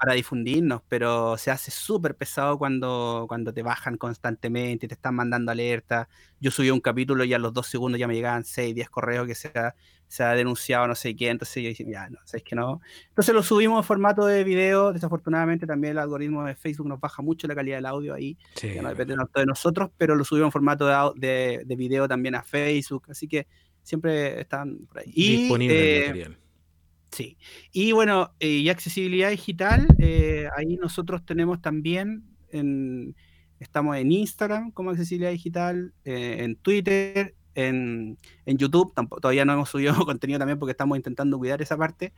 D: Eh, para difundirnos, pero se hace súper pesado cuando, cuando te bajan constantemente te están mandando alertas. Yo subí un capítulo y a los dos segundos ya me llegaban 6, 10 correos que se ha, se ha denunciado no sé qué, entonces yo dije, ya, no, sabes que no. Entonces lo subimos en formato de video, desafortunadamente también el algoritmo de Facebook nos baja mucho la calidad del audio ahí,
B: Sí,
D: ya no depende tanto de nosotros, pero lo subimos en formato de, au- de, de video también a Facebook, así que siempre están por ahí. Y,
B: disponible
D: eh,
B: el material.
D: Sí. Y bueno, eh, y accesibilidad digital, eh, ahí nosotros tenemos también, en, estamos en Instagram como accesibilidad digital, eh, en Twitter, en, en YouTube, tampoco, todavía no hemos subido *laughs* contenido también porque estamos intentando cuidar esa parte.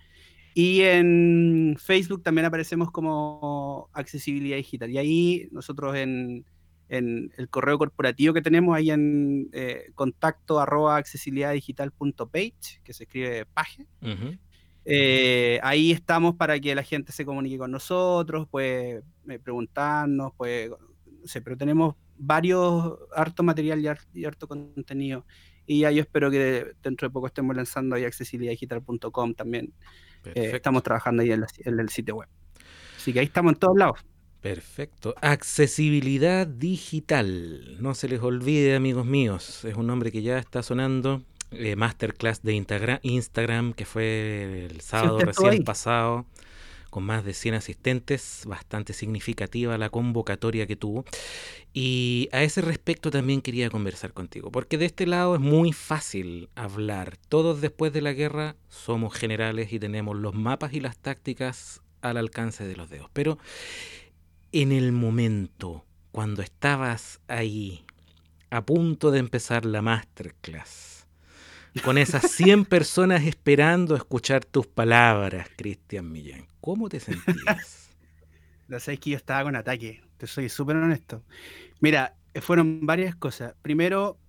D: Y en Facebook también aparecemos como accesibilidad digital. Y ahí nosotros en, en el correo corporativo que tenemos, ahí en eh, contacto arroba accesibilidaddigital.page, que se escribe page. Eh, ahí estamos para que la gente se comunique con nosotros, pues eh, preguntarnos, pues, no sé, pero tenemos varios, harto material y, har- y harto contenido. Y ya yo espero que dentro de poco estemos lanzando ahí accesibilidaddigital.com también. Eh, estamos trabajando ahí en, la- en el sitio web. Así que ahí estamos en todos lados.
B: Perfecto. Accesibilidad digital. No se les olvide, amigos míos. Es un nombre que ya está sonando. Eh, masterclass de Instagram, que fue el sábado recién
D: ahí.
B: pasado, con más de 100 asistentes. Bastante significativa la convocatoria que tuvo. Y a ese respecto también quería conversar contigo, porque de este lado es muy fácil hablar. Todos después de la guerra somos generales y tenemos los mapas y las tácticas al alcance de los dedos. Pero en el momento, cuando estabas ahí, a punto de empezar la masterclass, con esas 100 personas esperando escuchar tus palabras, Cristian Millán, ¿cómo te sentías? *laughs*
D: La sabes que yo estaba con ataque, te soy súper honesto. Mira, eh, fueron varias cosas. Primero,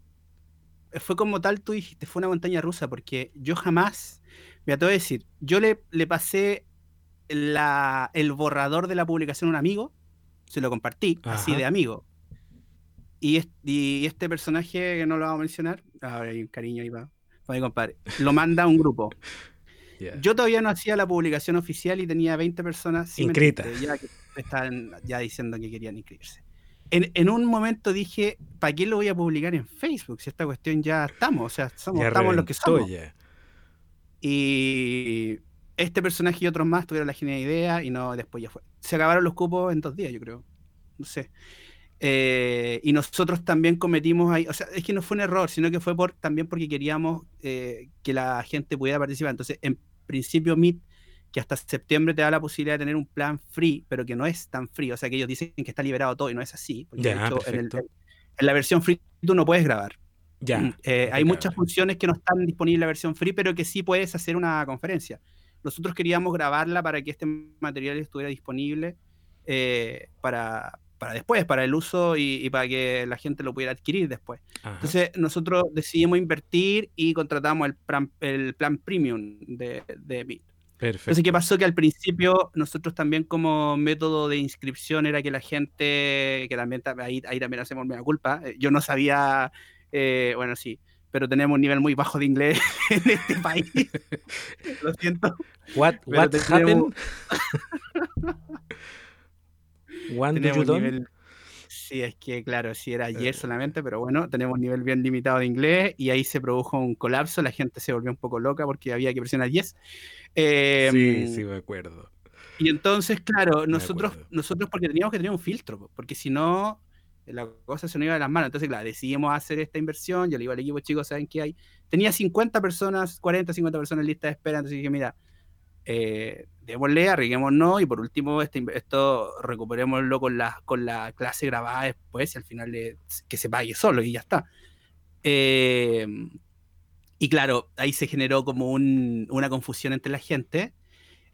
D: eh, fue como tal, tú dijiste, fue una montaña rusa, porque yo jamás, mira, te voy a decir, yo le, le pasé la, el borrador de la publicación a un amigo, se lo compartí, así de amigo. Y, es- y este personaje, que no lo vamos a mencionar, ahora hay un cariño ahí para, para mi compadre, lo manda a un grupo. *laughs* Yo todavía no hacía la publicación oficial y tenía 20 personas sí,
B: Inscritas.
D: Ya que estaban ya diciendo que querían inscribirse. En, en un momento dije, ¿para qué lo voy a publicar en Facebook? Si esta cuestión ya estamos, o sea, somos,
B: Ya
D: estamos los que somos. Y este personaje y otros más tuvieron la genial idea y no, después ya fue. Se acabaron los cupos en dos días, yo creo. No sé. Eh, y nosotros también cometimos ahí, o sea, es que no fue un error, sino que fue por, también porque queríamos eh, que la gente pudiera participar. Entonces, en principio, Meet, que hasta septiembre te da la posibilidad de tener un plan free, pero que no es tan free, o sea, que ellos dicen que está liberado todo y no es así. Porque de
B: Ya,
D: hecho, en, el-
B: perfecto.
D: en la versión free tú no puedes grabar.
B: Ya.
D: Mm, eh, hay muchas funciones que no están disponibles en la versión free, pero que sí puedes hacer una conferencia. Nosotros queríamos grabarla para que este material estuviera disponible para, para después, para el uso y, y para que la gente lo pudiera adquirir después.
B: Ajá.
D: Entonces nosotros decidimos invertir y contratamos el plan, el plan premium de, de Meet.
B: Perfecto.
D: Entonces, ¿qué pasó? Que al principio nosotros también como método de inscripción era que la gente, que también ta- ahí, ahí también hacemos media culpa, eh, yo no sabía, eh, bueno, sí, pero tenemos un nivel muy bajo de inglés *laughs* en este país. *laughs* Lo siento.
B: What, what
D: tenemos-
B: happened? *laughs*
D: Tenemos un nivel... Sí, es que claro, sí era ayer
B: Eh.
D: solamente, pero bueno, tenemos un nivel bien limitado de inglés y ahí se produjo un colapso, la gente se volvió un poco loca porque había que presionar 10. Eh,
B: Sí, sí, me acuerdo.
D: Y entonces, claro, nosotros, nosotros porque teníamos que tener un filtro, po, porque si no, la cosa se nos iba de las manos. Entonces, claro, decidimos hacer esta inversión. Yo le digo al equipo, chicos, ¿saben qué hay? Tenía 50 personas, 40, 50 personas en lista de espera. Entonces dije, mira, eh, démosle, arriesguémonos y por último, este, esto recuperémoslo con la, con la clase grabada después y al final le- que se pague solo y ya está. Eh, y claro, ahí se generó como un- una confusión entre la gente.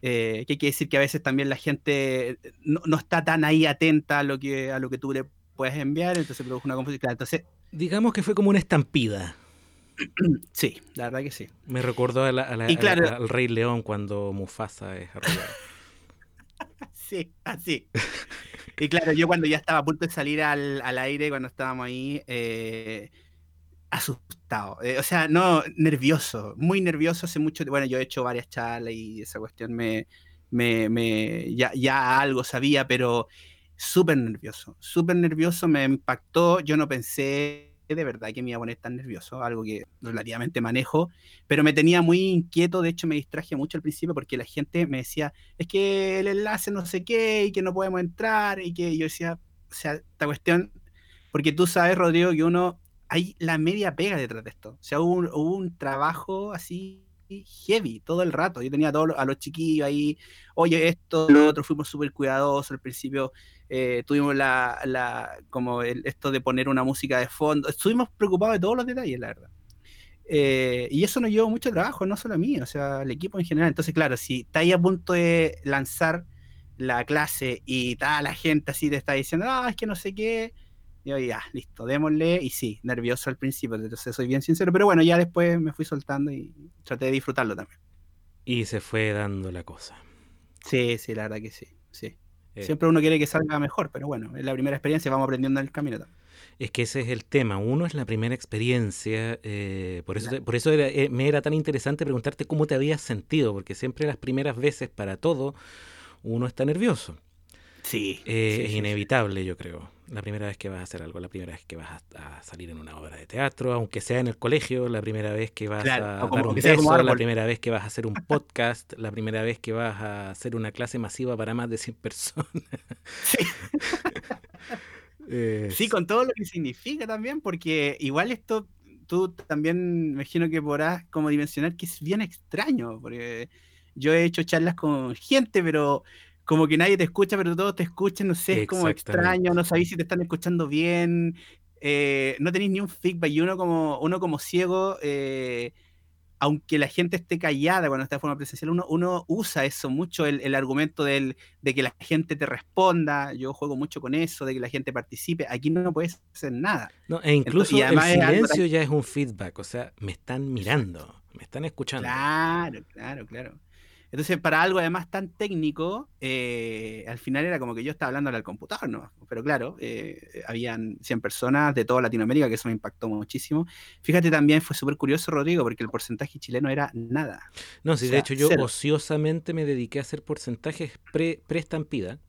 D: eh, que que decir que a veces también la gente no, no está tan ahí atenta a lo que, a lo que tú le puedes enviar, entonces produjo una confusión. Claro, entonces,
B: Digamos que fue como una estampida.
D: Sí, la verdad que sí.
B: Me recordó a la- a la-
D: Y
B: a-
D: claro-
B: al Rey León cuando Mufasa es arrollado. *laughs*
D: Sí, así. Y claro, yo cuando ya estaba a punto de salir al, al aire, cuando estábamos ahí, eh, asustado. Eh, o sea, no, nervioso, muy nervioso hace mucho Bueno, yo he hecho varias charlas y esa cuestión me, me, me ya, ya algo sabía, pero súper nervioso, súper nervioso, me impactó. Yo no pensé de verdad que me iba a poner tan nervioso, algo que relativamente manejo, pero me tenía muy inquieto, de hecho me distraje mucho al principio porque la gente me decía, es que el enlace no sé qué y que no podemos entrar y que yo decía, o sea, esta cuestión, porque tú sabes, Rodrigo, que uno, hay la media pega detrás de esto, o sea, hubo un, hubo un trabajo así heavy todo el rato, yo tenía a todos a los chiquillos ahí, oye, esto, lo otro, fuimos súper cuidadosos, al principio eh, tuvimos la, la como el- esto de poner una música de fondo, estuvimos preocupados de todos los detalles, la verdad. Eh, y eso nos llevó mucho trabajo, no solo a mí, o sea, al equipo en general. Entonces, claro, si estáis a punto de lanzar la clase y toda la gente así te está diciendo, ah, es que no sé qué, yo ya, listo, démosle. Y sí, nervioso al principio, entonces soy bien sincero, pero bueno, ya después me fui soltando y traté de disfrutarlo también.
B: Y se fue dando la cosa.
D: Sí, sí, la verdad que sí, sí.
B: Eh,
D: Siempre uno quiere que salga mejor, pero bueno, es la primera experiencia, vamos aprendiendo en el camino también.
B: Es que ese es el tema. Uno es la primera experiencia. eh, por eso, por eso era- eh, me era tan interesante preguntarte cómo te habías sentido, porque siempre las primeras veces para todo uno está nervioso.
D: Sí.
B: Eh,
D: sí,
B: es
D: sí.
B: inevitable, yo creo. La primera vez que vas a hacer algo, la primera vez que vas a, a salir en una obra de teatro, aunque sea en el colegio, la primera vez que vas
D: Claro,
B: a
D: como-
B: dar un beso, la primera vez que vas a hacer un podcast, la primera vez que vas a hacer una clase masiva para más de 100 personas.
D: Sí.
B: Eh,
D: Sí, con todo lo que significa también, porque igual esto tú también me imagino que podrás como dimensionar que es bien extraño, porque yo he hecho charlas con gente, pero como que nadie te escucha, pero todos te escuchan, no sé, es como extraño, no sabéis si te están escuchando bien, eh, no tenéis ni un feedback y uno como, uno como ciego, eh, aunque la gente esté callada cuando está de forma presencial, uno, uno usa eso mucho, el, el argumento del, de que la gente te responda, yo juego mucho con eso, de que la gente participe, aquí no puedes hacer nada.
B: no, e incluso
D: y además
B: el
D: es algo tan-
B: silencio ya es un feedback, o sea, me están mirando, me están escuchando.
D: Claro, claro, claro. Entonces, para algo además tan técnico, eh, al final era como que yo estaba hablando al computador, ¿no? Pero claro, eh, habían 100 personas de toda Latinoamérica, que eso me impactó muchísimo. Fíjate, también fue súper curioso, Rodrigo, porque el porcentaje chileno era nada.
B: No, sí,
D: O
B: de hecho yo
D: cero.
B: ociosamente me dediqué a hacer porcentajes pre- pre-estampida.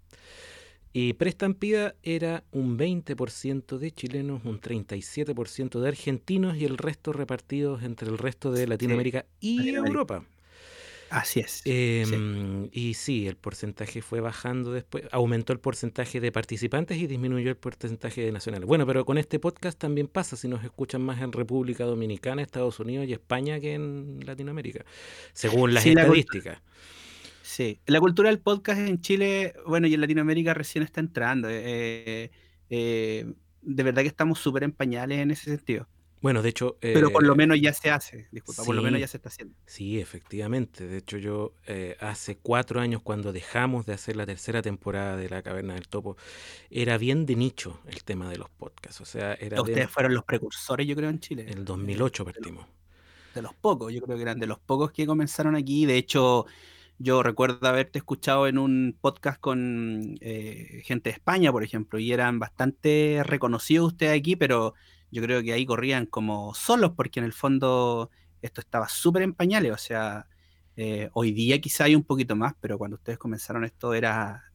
B: y pre-estampida era un 20% de chilenos, un 37% de argentinos y el resto repartidos entre el resto de Latinoamérica y
D: Latinoamérica.
B: Europa.
D: Así es. sí.
B: Em, Y sí, el porcentaje fue bajando después, aumentó el porcentaje de participantes y disminuyó el porcentaje de nacionales. Bueno, pero con este podcast también pasa, si nos escuchan más en República Dominicana, Estados Unidos y España que en Latinoamérica, según las
D: Sí, la cult-
B: estadísticas.
D: Sí, la cultura del podcast en Chile, bueno, y en Latinoamérica recién está entrando. eh, eh, de verdad que estamos súper en pañales en ese sentido.
B: Bueno, de hecho...
D: Pero por lo
B: eh,
D: menos ya se hace, disculpa, por lo menos
B: sí.
D: ya se está haciendo.
B: Sí, efectivamente. De hecho, yo eh, hace cuatro años, cuando dejamos de hacer la tercera temporada de La Caverna del Topo, era bien de nicho el tema de los podcasts. O sea, era
D: Ustedes
B: de,
D: fueron los precursores, yo creo, en Chile.
B: el 2008
D: De los-
B: partimos.
D: de los pocos, yo creo que eran de los pocos que comenzaron aquí. De hecho, yo recuerdo haberte escuchado en un podcast con eh, gente de España, por ejemplo, y eran bastante reconocidos ustedes aquí, pero yo creo que ahí corrían como solos, porque en el fondo esto estaba súper en pañales. O sea, eh, hoy día quizá hay un poquito más, pero cuando ustedes comenzaron esto era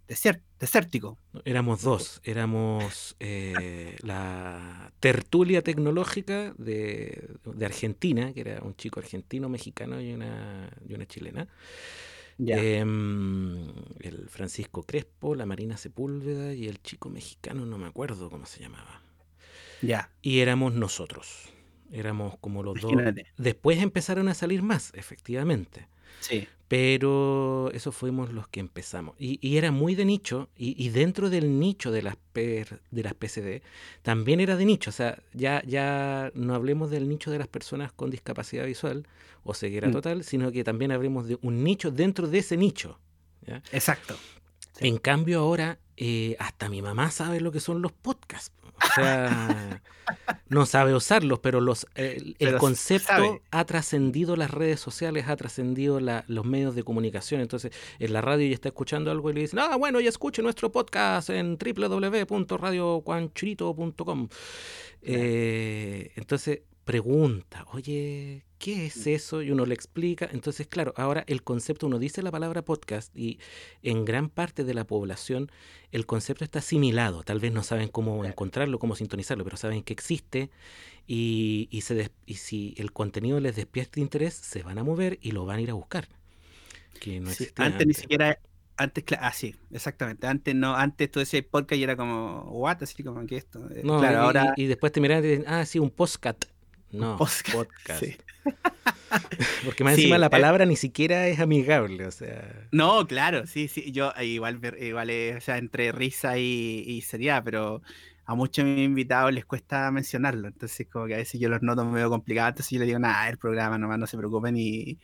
D: desértico.
B: Éramos dos. Éramos eh, la tertulia tecnológica de, de Argentina, que era un chico argentino, mexicano y una, y una chilena.
D: Ya.
B: Em, el Francisco Crespo, la Marina Sepúlveda y el chico mexicano, no me acuerdo cómo se llamaba.
D: Ya,
B: Y éramos nosotros. Éramos como los dos. Después empezaron a salir más, efectivamente.
D: Sí,
B: Pero esos fuimos los que empezamos. Y, y era muy de nicho. Y, y dentro del nicho de las, per- de las PCD, también era de nicho. O sea, ya, ya no hablemos del nicho de las personas con discapacidad visual o ceguera
D: Mm.
B: total, sino que también hablemos de un nicho dentro de ese nicho. ¿ya?
D: exacto. Sí.
B: En cambio ahora, eh, hasta mi mamá sabe lo que son los podcasts. O sea, no sabe usarlos, pero los, el, concepto
D: sabe.
B: ha trascendido las redes sociales, ha trascendido los medios de comunicación. Entonces, en la radio ya está escuchando algo y le dicen, ah, bueno, ya escuche nuestro podcast en www.radiocuanchurito.com. Eh, entonces, pregunta, oye, ¿qué es eso? Y uno le explica. Entonces, claro, ahora el concepto, uno dice la palabra podcast y en gran parte de la población el concepto está asimilado. Tal vez no saben cómo encontrarlo, cómo sintonizarlo, pero saben que existe y, y se des- y si el contenido les despierta interés, se van a mover y lo van a ir a buscar. Que no
D: Sí, antes, ni siquiera antes ah sí exactamente antes no antes tú decías podcast y era como what así como que esto Eh,
B: No,
D: claro
B: y,
D: ahora
B: y después te miran y dicen, ah, sí, un postcat. No,
D: podcast,
B: podcast.
D: sí. *laughs*
B: Porque más
D: Sí,
B: encima la
D: eh.
B: palabra ni siquiera es amigable, o sea.
D: no claro sí sí yo eh, igual igual es, o sea entre risa y, y seriedad pero a muchos de mis invitados les cuesta mencionarlo entonces como que a veces yo los noto medio complicados entonces yo les digo nada el programa nomás no se preocupen y,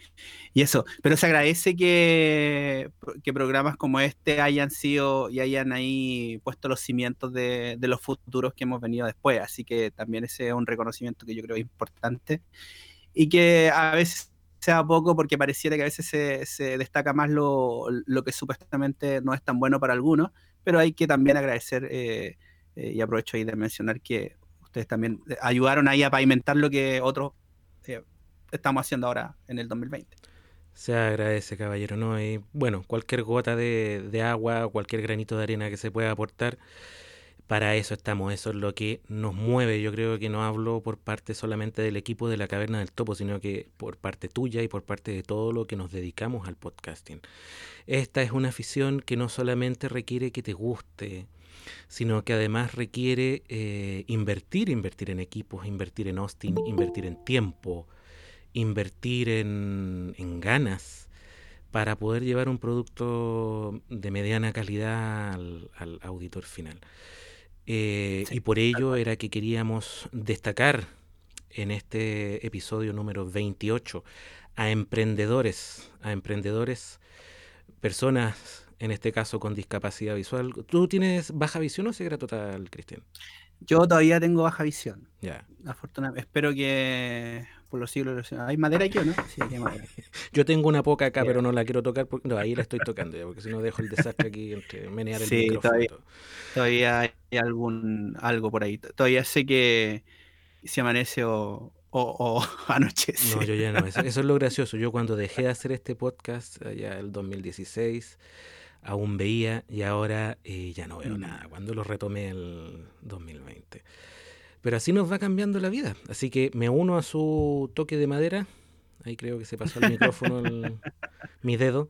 D: y eso. Pero se agradece que, que programas como este hayan sido y hayan ahí puesto los cimientos de, de los futuros que hemos venido después. Así que también ese es un reconocimiento que yo creo importante y que a veces sea poco porque pareciera que a veces se, se destaca más lo, lo que supuestamente no es tan bueno para algunos, pero hay que también agradecer eh, eh, y aprovecho ahí de mencionar que ustedes también eh, ayudaron ahí a pavimentar lo que otros eh, estamos haciendo ahora en el 2020.
B: Se agradece, caballero, ¿no? Y bueno, cualquier gota de, de agua, cualquier granito de arena que se pueda aportar, para eso estamos, eso es lo que nos mueve. Yo creo que no hablo por parte solamente del equipo de la Caverna del Topo, sino que por parte tuya y por parte de todo lo que nos dedicamos al podcasting. Esta es una afición que no solamente requiere que te guste, sino que además requiere eh, invertir, invertir en equipos, invertir en hosting, invertir en tiempo, invertir en, en ganas para poder llevar un producto de mediana calidad al, al auditor final. Eh, y por ello era que queríamos destacar en este episodio número 28 a emprendedores, a emprendedores, personas, en este caso con discapacidad visual. ¿Tú tienes baja visión o ceguera total, Cristian?
D: Yo todavía tengo baja visión.
B: Ya.
D: Afortunadamente. Espero que por los siglos. ¿Hay madera aquí o no? Sí, hay madera. *laughs*
B: Yo tengo una poca acá, pero no la quiero tocar porque no, ahí la estoy tocando, ya, porque si no dejo el desastre aquí entre menear el
D: Sí,
B: micrófono.
D: todavía-. Todavía hay algún algo por ahí. Todavía sé que si amanece o, o, o *laughs* anochece.
B: No, yo ya no. Eso, eso es lo gracioso. Yo cuando dejé de hacer este podcast, allá el 2016, aún veía y ahora eh, ya no veo nada. Cuando lo retomé el 2020. Pero así nos va cambiando la vida. Así que me uno a su toque de madera. Ahí creo que se pasó el micrófono el- *laughs* mi dedo.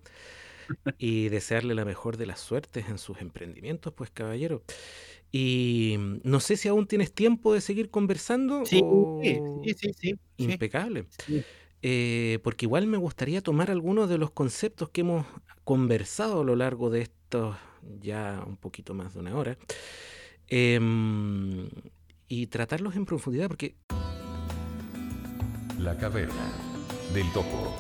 B: Y desearle la mejor de las suertes en sus emprendimientos, pues caballero. Y no sé si aún tienes tiempo de seguir conversando.
D: Sí,
B: o-
D: sí, sí, sí, sí.
B: Impecable.
D: Sí.
B: Eh, porque igual me gustaría tomar algunos de los conceptos que hemos conversado a lo largo de estos ya un poquito más de una hora em, y tratarlos en profundidad porque
A: La caverna del topo.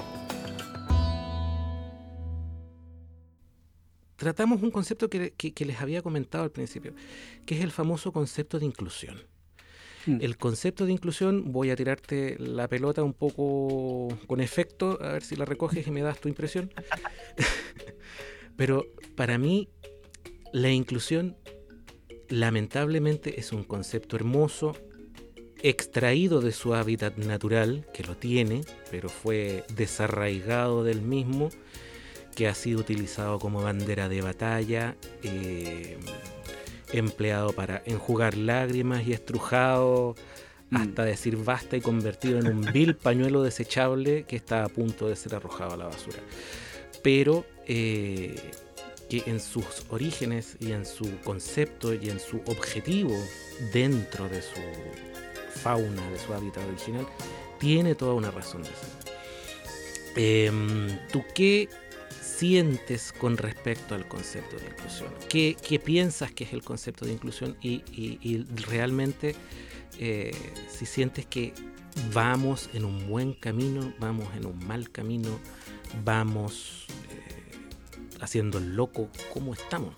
B: tratamos un concepto que, que- que les había comentado al principio, que es el famoso concepto de inclusión.
D: Mm.
B: El concepto de inclusión, voy a tirarte la pelota un poco con efecto, a ver si la recoges y me das tu impresión. *laughs* Pero para mí, la inclusión lamentablemente es un concepto hermoso, extraído de su hábitat natural, que lo tiene, pero fue desarraigado del mismo, que ha sido utilizado como bandera de batalla, eh, empleado para enjugar lágrimas y estrujado
D: Mm.
B: hasta decir basta y convertido en un vil *laughs* pañuelo desechable que está a punto de ser arrojado a la basura. Pero eh, que en sus orígenes y en su concepto y en su objetivo dentro de su fauna, de su hábitat original, tiene toda una razón de ser. Em, ¿Tú qué sientes con respecto al concepto de inclusión? ¿Qué, qué piensas que es el concepto de inclusión? Y, y- y realmente, eh, si sientes que vamos en un buen camino, vamos en un mal camino, vamos eh, haciendo el loco, ¿cómo estamos?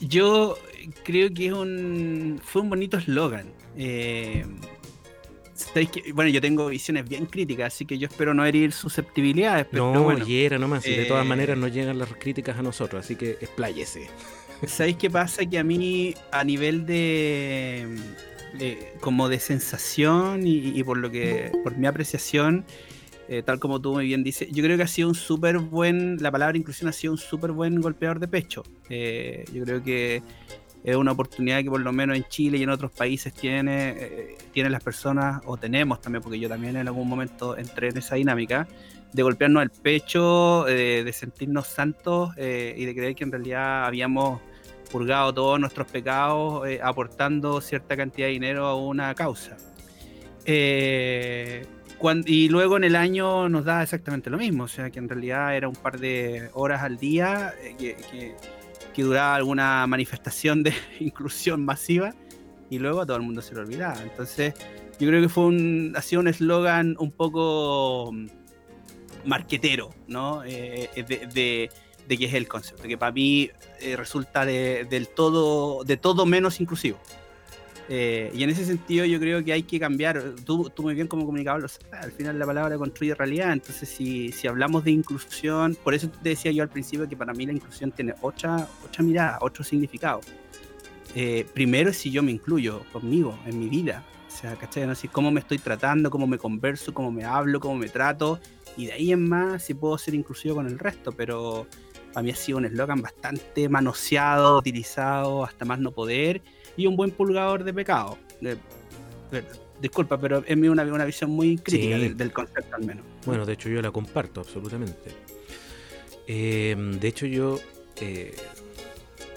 D: Yo creo que es un, fue un bonito eslogan. Eh, bueno, yo tengo visiones bien críticas, así que yo espero no herir susceptibilidades. Pero
B: no,
D: bueno,
B: y era nomás, y de todas
D: eh,
B: maneras nos llegan las críticas a nosotros, así que expláyese.
D: ¿sabéis qué pasa? Que a mí, a nivel de, de- como de sensación y, y por lo que, por mi apreciación, eh, tal como tú muy bien dices, yo creo que ha sido un súper buen, la palabra inclusión ha sido un súper buen golpeador de pecho. Eh, yo creo que es una oportunidad que por lo menos en Chile y en otros países tiene, eh, tienen las personas, o tenemos también, porque yo también en algún momento entré en esa dinámica, de golpearnos el pecho, de sentirnos santos y de creer que en realidad habíamos purgado todos nuestros pecados aportando cierta cantidad de dinero a una causa. Cuan- y luego en el año nos da exactamente lo mismo, o sea que en realidad era un par de horas al día eh, que, que- que duraba alguna manifestación de *laughs* inclusión masiva y luego a todo el mundo se lo olvidaba. Entonces yo creo que fue un, ha sido un eslogan un poco mm, marquetero, ¿no? Eh, de, de, de qué es el concepto, que para mí eh, resulta de, del todo, de todo menos inclusivo. Eh, y en ese sentido yo creo que hay que cambiar, tú, tú muy bien como comunicador al final la palabra construye realidad, entonces si, si hablamos de inclusión, por eso te decía yo al principio que para mí la inclusión tiene ocho, ocho miradas, otro significado. Eh, primero es si yo me incluyo conmigo, en mi vida, o sea, ¿cachai? ¿No? Si cómo me estoy tratando, cómo me converso, cómo me hablo, cómo me trato, Y de ahí en más, si puedo ser inclusivo con el resto, pero para mí ha sido un eslogan bastante manoseado, utilizado hasta más no poder y un buen pulgador de pecado. De- de- disculpa, pero es mi una, una visión muy crítica
B: Sí.
D: del, del concepto al menos.
B: Bueno, de hecho yo la comparto absolutamente. Eh, de hecho yo eh,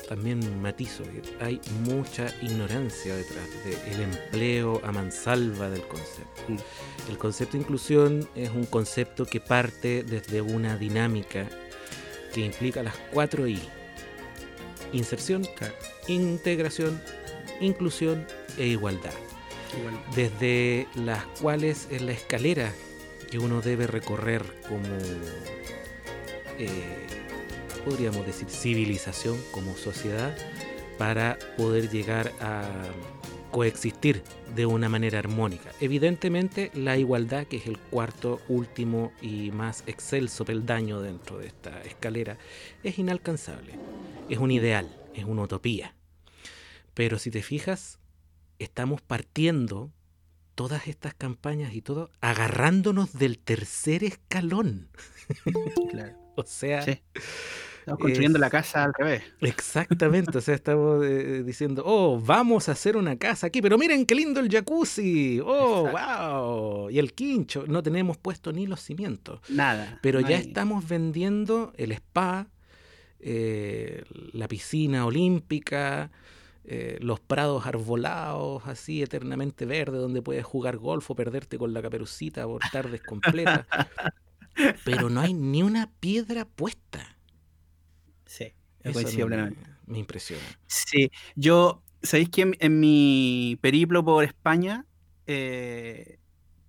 B: también matizo que hay mucha ignorancia detrás del empleo a mansalva del concepto.
D: Mm.
B: El concepto de inclusión es un concepto que parte desde una dinámica que implica las cuatro I. Inserción, integración, inclusión e igualdad.
D: Igual.
B: desde las cuales es la escalera que uno debe recorrer como, eh, podríamos decir, civilización, como sociedad, para poder llegar a coexistir de una manera armónica. Evidentemente, la igualdad, que es el cuarto, último y más excelso peldaño dentro de esta escalera, es inalcanzable. Es un ideal, es una utopía. Pero si te fijas, estamos partiendo todas estas campañas y todo agarrándonos del tercer escalón. *laughs*
D: Claro.
B: O sea,
D: Sí. Estamos construyendo
B: Es-
D: la casa al revés.
B: exactamente, o sea, estamos eh, diciendo, oh, vamos a hacer una casa aquí, pero miren qué lindo el jacuzzi, oh, wow, y el quincho, no tenemos puesto ni los cimientos,
D: Nada.
B: pero
D: no
B: ya
D: hay-
B: estamos vendiendo el spa, eh, la piscina olímpica, eh, los prados arbolados, así eternamente verdes, donde puedes jugar golf o perderte con la caperucita por tardes completas. *laughs* Pero no hay ni una piedra puesta.
D: Sí,
B: Eso me, me impresiona.
D: Sí, yo, ¿sabéis que en, en mi periplo por España, eh,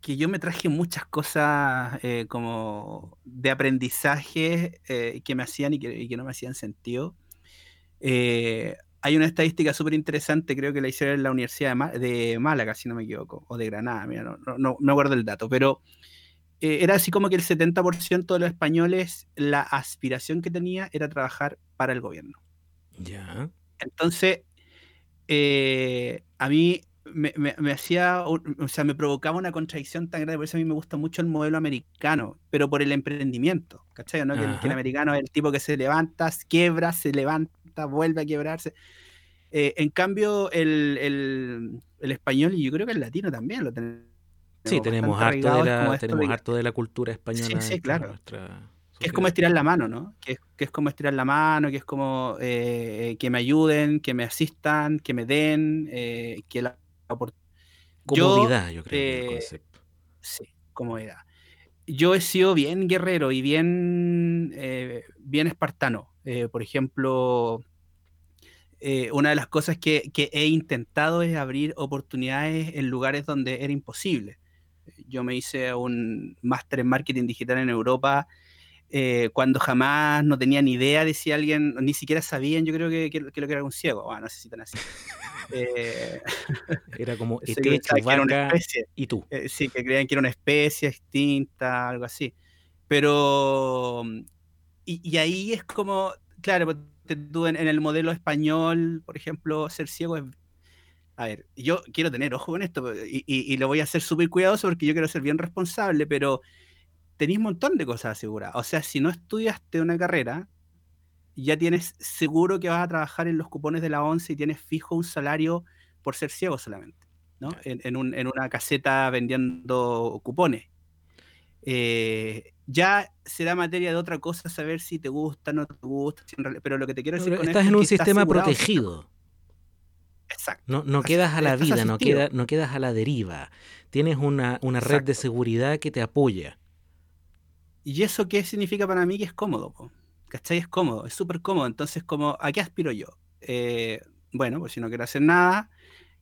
D: que yo me traje muchas cosas eh, como de aprendizaje eh, que me hacían y que, y que no me hacían sentido? Eh, hay una estadística súper interesante, creo que la hicieron en la Universidad de, de Málaga, si no me equivoco, o de Granada, mira, no, no, me acuerdo el dato, pero eh, era así como que el 70% de los españoles, la aspiración que tenía era trabajar para el gobierno.
B: Ya.
D: Entonces, eh, a mí me, me- me hacía, o sea, me provocaba una contradicción tan grande, por eso a mí me gusta mucho el modelo americano, pero por el emprendimiento, ¿cachai? ¿no? Que, el- que el
B: Ajá.
D: americano es el tipo que se levanta, quiebra, se levanta, vuelve a quebrarse. Eh, en cambio, el, el- el español, y yo creo que el latino también lo tenemos.
B: Sí, tenemos harto de la, tenemos
D: de-
B: harto de la cultura española.
D: sí,
B: de
D: claro.
B: nuestra
D: que es como estirar la mano, ¿no? Que es, que es como estirar la mano, que es como eh, que me ayuden, que me asistan, que me den, eh, que la oportunidad.
B: Comodidad, yo, creo que es el
D: eh,
B: concepto.
D: Sí, comodidad. Yo he sido bien guerrero y bien, eh, bien espartano. Eh, por ejemplo, eh, una de las cosas que, que he intentado es abrir oportunidades en lugares donde era imposible. Yo me hice un máster en marketing digital en Europa eh, cuando jamás no tenía ni idea de si alguien, ni siquiera sabían, yo creo que, que, que lo que era un ciego. Bueno, no sé si tan así. *laughs* Eh, *laughs*
B: Era como *laughs* ET,
D: era una especie.
B: y tú.
D: Sí, que creían que era una especie extinta, algo así. Pero, y, y ahí es como, claro, pues, tú en, en el modelo español, por ejemplo, ser ciego es... A ver, yo quiero tener ojo con esto y, y- y lo voy a hacer súper cuidadoso porque yo quiero ser bien responsable, pero tenéis un montón de cosas aseguradas. O sea, si no estudiaste una carrera, ya tienes seguro que vas a trabajar en los cupones de la ONCE y tienes fijo un salario por ser ciego solamente, ¿no? En, en un- en una caseta vendiendo cupones. Eh, ya será materia de otra cosa saber si te gusta, no te gusta, pero lo que te quiero decir
B: Pero
D: con
B: estás
D: esto
B: en
D: es
B: un
D: que
B: sistema protegido.
D: Exacto.
B: No, no quedas a la vida, no, queda, no quedas a la deriva. Tienes una, una red de seguridad que te apoya.
D: ¿Y eso qué significa para mí? Que es cómodo, po. ¿cachai? Es cómodo, es súper cómodo. Entonces, como, ¿a qué aspiro yo? Eh, bueno, pues si no quiero hacer nada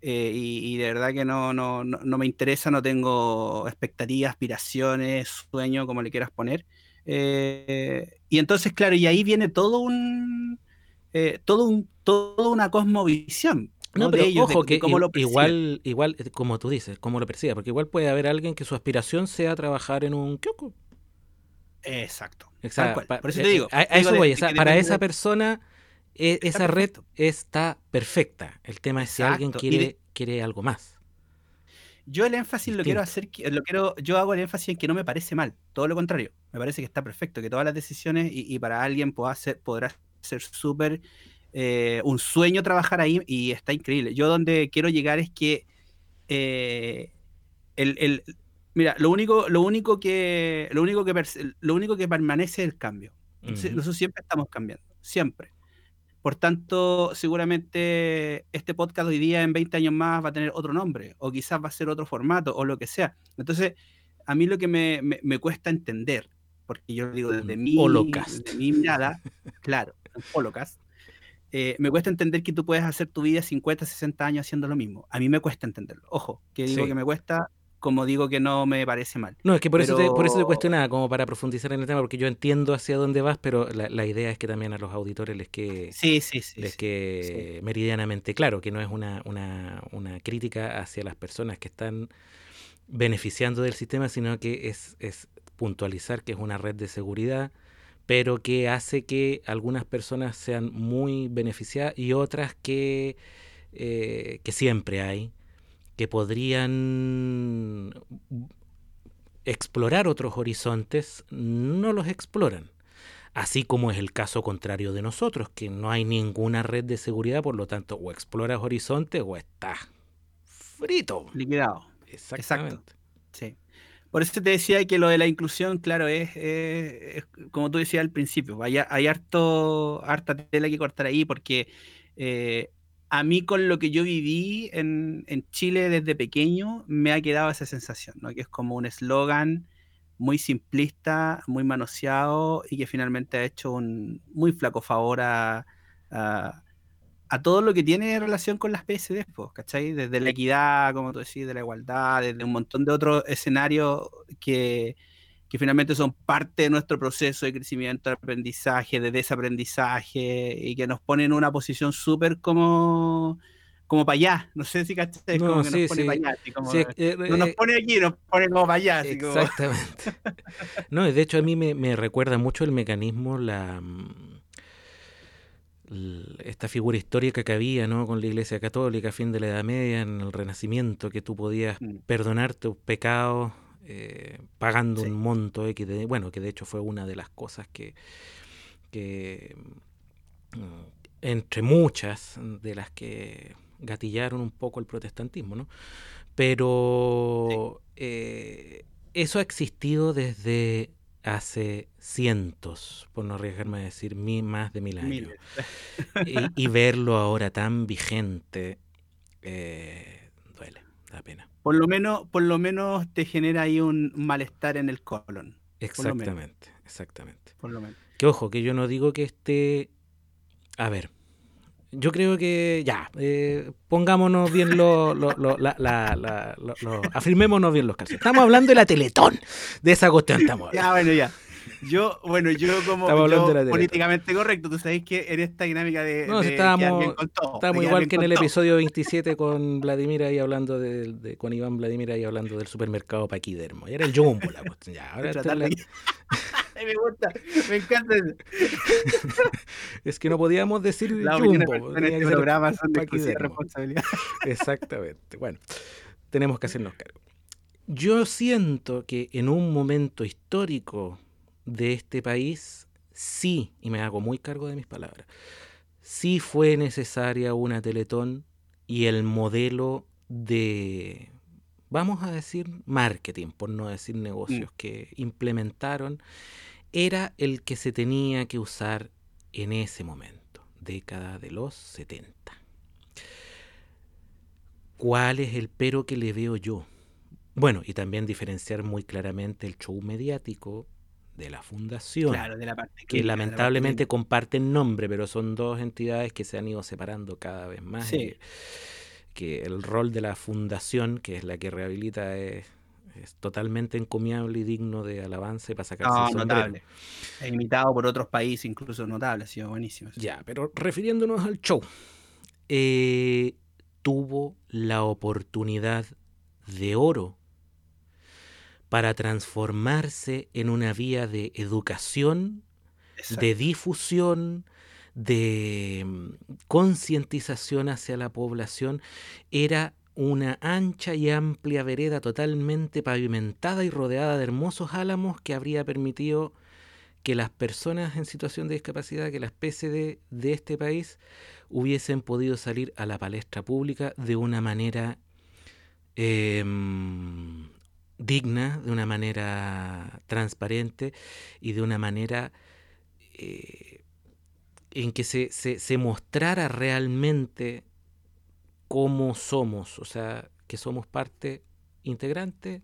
D: eh, y, y de verdad que no, no, no, me interesa, no tengo expectativas, aspiraciones, sueño, como le quieras poner. Eh, y entonces, claro, y ahí viene todo un, eh, todo un, toda una cosmovisión.
B: No,
D: ¿no?
B: pero
D: de ellos, de-
B: ojo
D: de
B: que
D: cómo lo
B: igual, igual, eh, como tú dices, como lo perciba, porque igual puede haber alguien que su aspiración sea trabajar en un kiosco.
D: Exacto.
B: O sea,
D: tal cual.
B: pa-
D: Por eso
B: eh,
D: te digo.
B: A, a
D: digo
B: eso voy. o sea, para esa
D: de- Está
B: esa red está perfecta. El tema es si alguien
D: Exacto,
B: quiere,
D: de-
B: quiere algo más.
D: Yo el énfasis lo quiero hacer, lo quiero, yo hago el énfasis en que no me parece mal, todo lo contrario, me parece que está perfecto, que todas las decisiones y, y para alguien pueda ser, podrá ser súper eh, un sueño trabajar ahí y está increíble. Yo donde quiero llegar es que eh, el, el- mira, lo único, lo único que, lo único que, lo único que permanece es el cambio. Entonces. Nosotros siempre estamos cambiando, siempre. Por tanto, seguramente este podcast hoy día en 20 años más va a tener otro nombre, o quizás va a ser otro formato, o lo que sea. Entonces, a mí lo que me, me- me cuesta entender, porque yo lo digo desde mi, desde mi mirada, *laughs* claro, holocast, eh, me cuesta entender que tú puedes hacer tu vida 50, 60 años haciendo lo mismo. A mí me cuesta entenderlo. Ojo, que digo
B: Sí.
D: que me cuesta, como digo que no me parece mal.
B: No, es que por, eso te, por eso te cuestionaba, como para profundizar en el tema, porque yo entiendo hacia dónde vas, pero la, la idea es que también a los auditores les quede,
D: Sí, sí, sí.
B: les quede meridianamente claro, que no es una, una, una crítica hacia las personas que están beneficiando del sistema, sino que es, es puntualizar que es una red de seguridad, pero que hace que algunas personas sean muy beneficiadas y otras que, eh, que siempre hay, que podrían explorar otros horizontes, no los exploran. Así como es el caso contrario de nosotros, que no hay ninguna red de seguridad, por lo tanto, o exploras horizontes o estás frito.
D: Liquidado.
B: Exactamente.
D: Sí. Por eso te decía que lo de la inclusión, claro, es, es- es como tú decías al principio, hay, hay harto, harta tela que cortar ahí porque eh, a mí con lo que yo viví en, en Chile desde pequeño me ha quedado esa sensación, ¿no? Que es como un eslogan muy simplista, muy manoseado y que finalmente ha hecho un muy flaco favor a, a- a todo lo que tiene relación con las PSD, pues, ¿cachai? Desde la equidad, como tú decís, de la igualdad, desde un montón de otros escenarios que, que finalmente son parte de nuestro proceso de crecimiento, de aprendizaje, de desaprendizaje, y que nos ponen en una posición súper como, como para allá. No sé si cachai,
B: No,
D: como que
B: sí,
D: nos pone
B: sí.
D: para allá. así como-
B: Sí, eh,
D: no nos
B: eh,
D: pone aquí, nos pone como para allá. Así como-
B: Exactamente. *laughs* No, de hecho a mí me, me recuerda mucho el mecanismo, la mm, esta figura histórica que había, ¿no? Con la Iglesia Católica a fin de la Edad Media, en el Renacimiento, que tú podías
D: Mm.
B: perdonar tus pecados eh, pagando
D: Sí.
B: un monto X de, bueno, que de hecho fue una de las cosas que, que mm, entre muchas de las que gatillaron un poco el protestantismo, ¿no? Pero eh, eso ha existido desde hace cientos, por no arriesgarme a decir mi- más de mil años. Y verlo ahora tan vigente eh, duele, da pena.
D: Por lo menos, por lo menos te genera ahí un malestar en el colon. Por.
B: Exactamente, exactamente.
D: Por lo menos.
B: Que ojo, que yo no digo que esté... A ver, yo creo que ya, eh, pongámonos bien lo, lo- lo- la- la- la- lo- lo- afirmémonos bien los calzones. Estamos hablando de la Teletón, de esa cuestión estamos hablando. *laughs*
D: Ya, bueno, ya. Yo, bueno, yo como yo
B: de la
D: políticamente correcto, tú sabes que en esta dinámica de,
B: No,
D: de
B: estábamos-
D: con todo, de
B: igual que en el
D: todo.
B: episodio 27 con Vladimir ahí hablando de, de- con Iván Vladimir ahí hablando del supermercado Paquidermo. Y era el Jumbo la cuestión. Ya, ahora esta es
D: Tratar
B: la- *laughs*
D: me gusta, me encanta. *laughs*
B: es que no podíamos decir
D: opiniones
B: Jumbo.
D: en este programa son de exclusiva responsabilidad. *laughs*
B: Exactamente. Bueno, tenemos que hacernos cargo. Yo siento que en un momento histórico de este país, sí, y me hago muy cargo de mis palabras, sí fue necesaria una Teletón y el modelo de, vamos a decir, marketing, por no decir negocios, que implementaron, era el que se tenía que usar en ese momento, década de los 70. ¿Cuál es el pero que le veo yo? Bueno, y también diferenciar muy claramente el show mediático de la fundación,
D: Claro, de la parte
B: que
D: la parte
B: lamentablemente comparten nombre, pero son dos entidades que se han ido separando cada vez más.
D: Sí.
B: Que, que el rol de la fundación, que es la que rehabilita, es, es totalmente encomiable y digno de alabanza y para sacarse
D: No,
B: el sombrero.
D: notable. E imitado por otros países, incluso notable, ha sido buenísimo.
B: Ya, pero refiriéndonos al show, eh, tuvo la oportunidad de oro para transformarse en una vía de educación,
D: Exacto.
B: de difusión, de mm, concientización hacia la población. Era una ancha y amplia vereda totalmente pavimentada y rodeada de hermosos álamos que habría permitido que las personas en situación de discapacidad, que las PCD de este país hubiesen podido salir a la palestra pública de una manera em, digna, de una manera transparente y de una manera eh, en que se, se, se mostrara realmente cómo somos, o sea, que somos parte integrante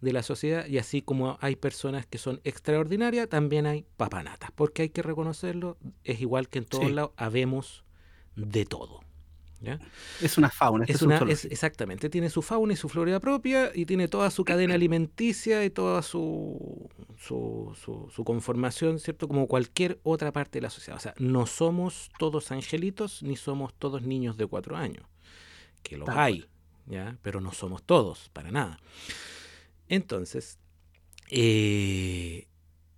B: de la sociedad y así como hay personas que son extraordinarias, también hay papanatas, porque hay que reconocerlo, es igual que en todos
D: Sí.
B: lados, habemos de todo. ¿Ya?
D: Es una fauna.
B: Es
D: este
B: una, es- exactamente, tiene su fauna y su flora propia y tiene toda su cadena alimenticia y toda su, su, su- su conformación, ¿cierto? Como cualquier otra parte de la sociedad. O sea, no somos todos angelitos ni somos todos niños de cuatro años, que los
D: Tal
B: hay, ¿ya? Pero no somos todos, para nada. Entonces, eh,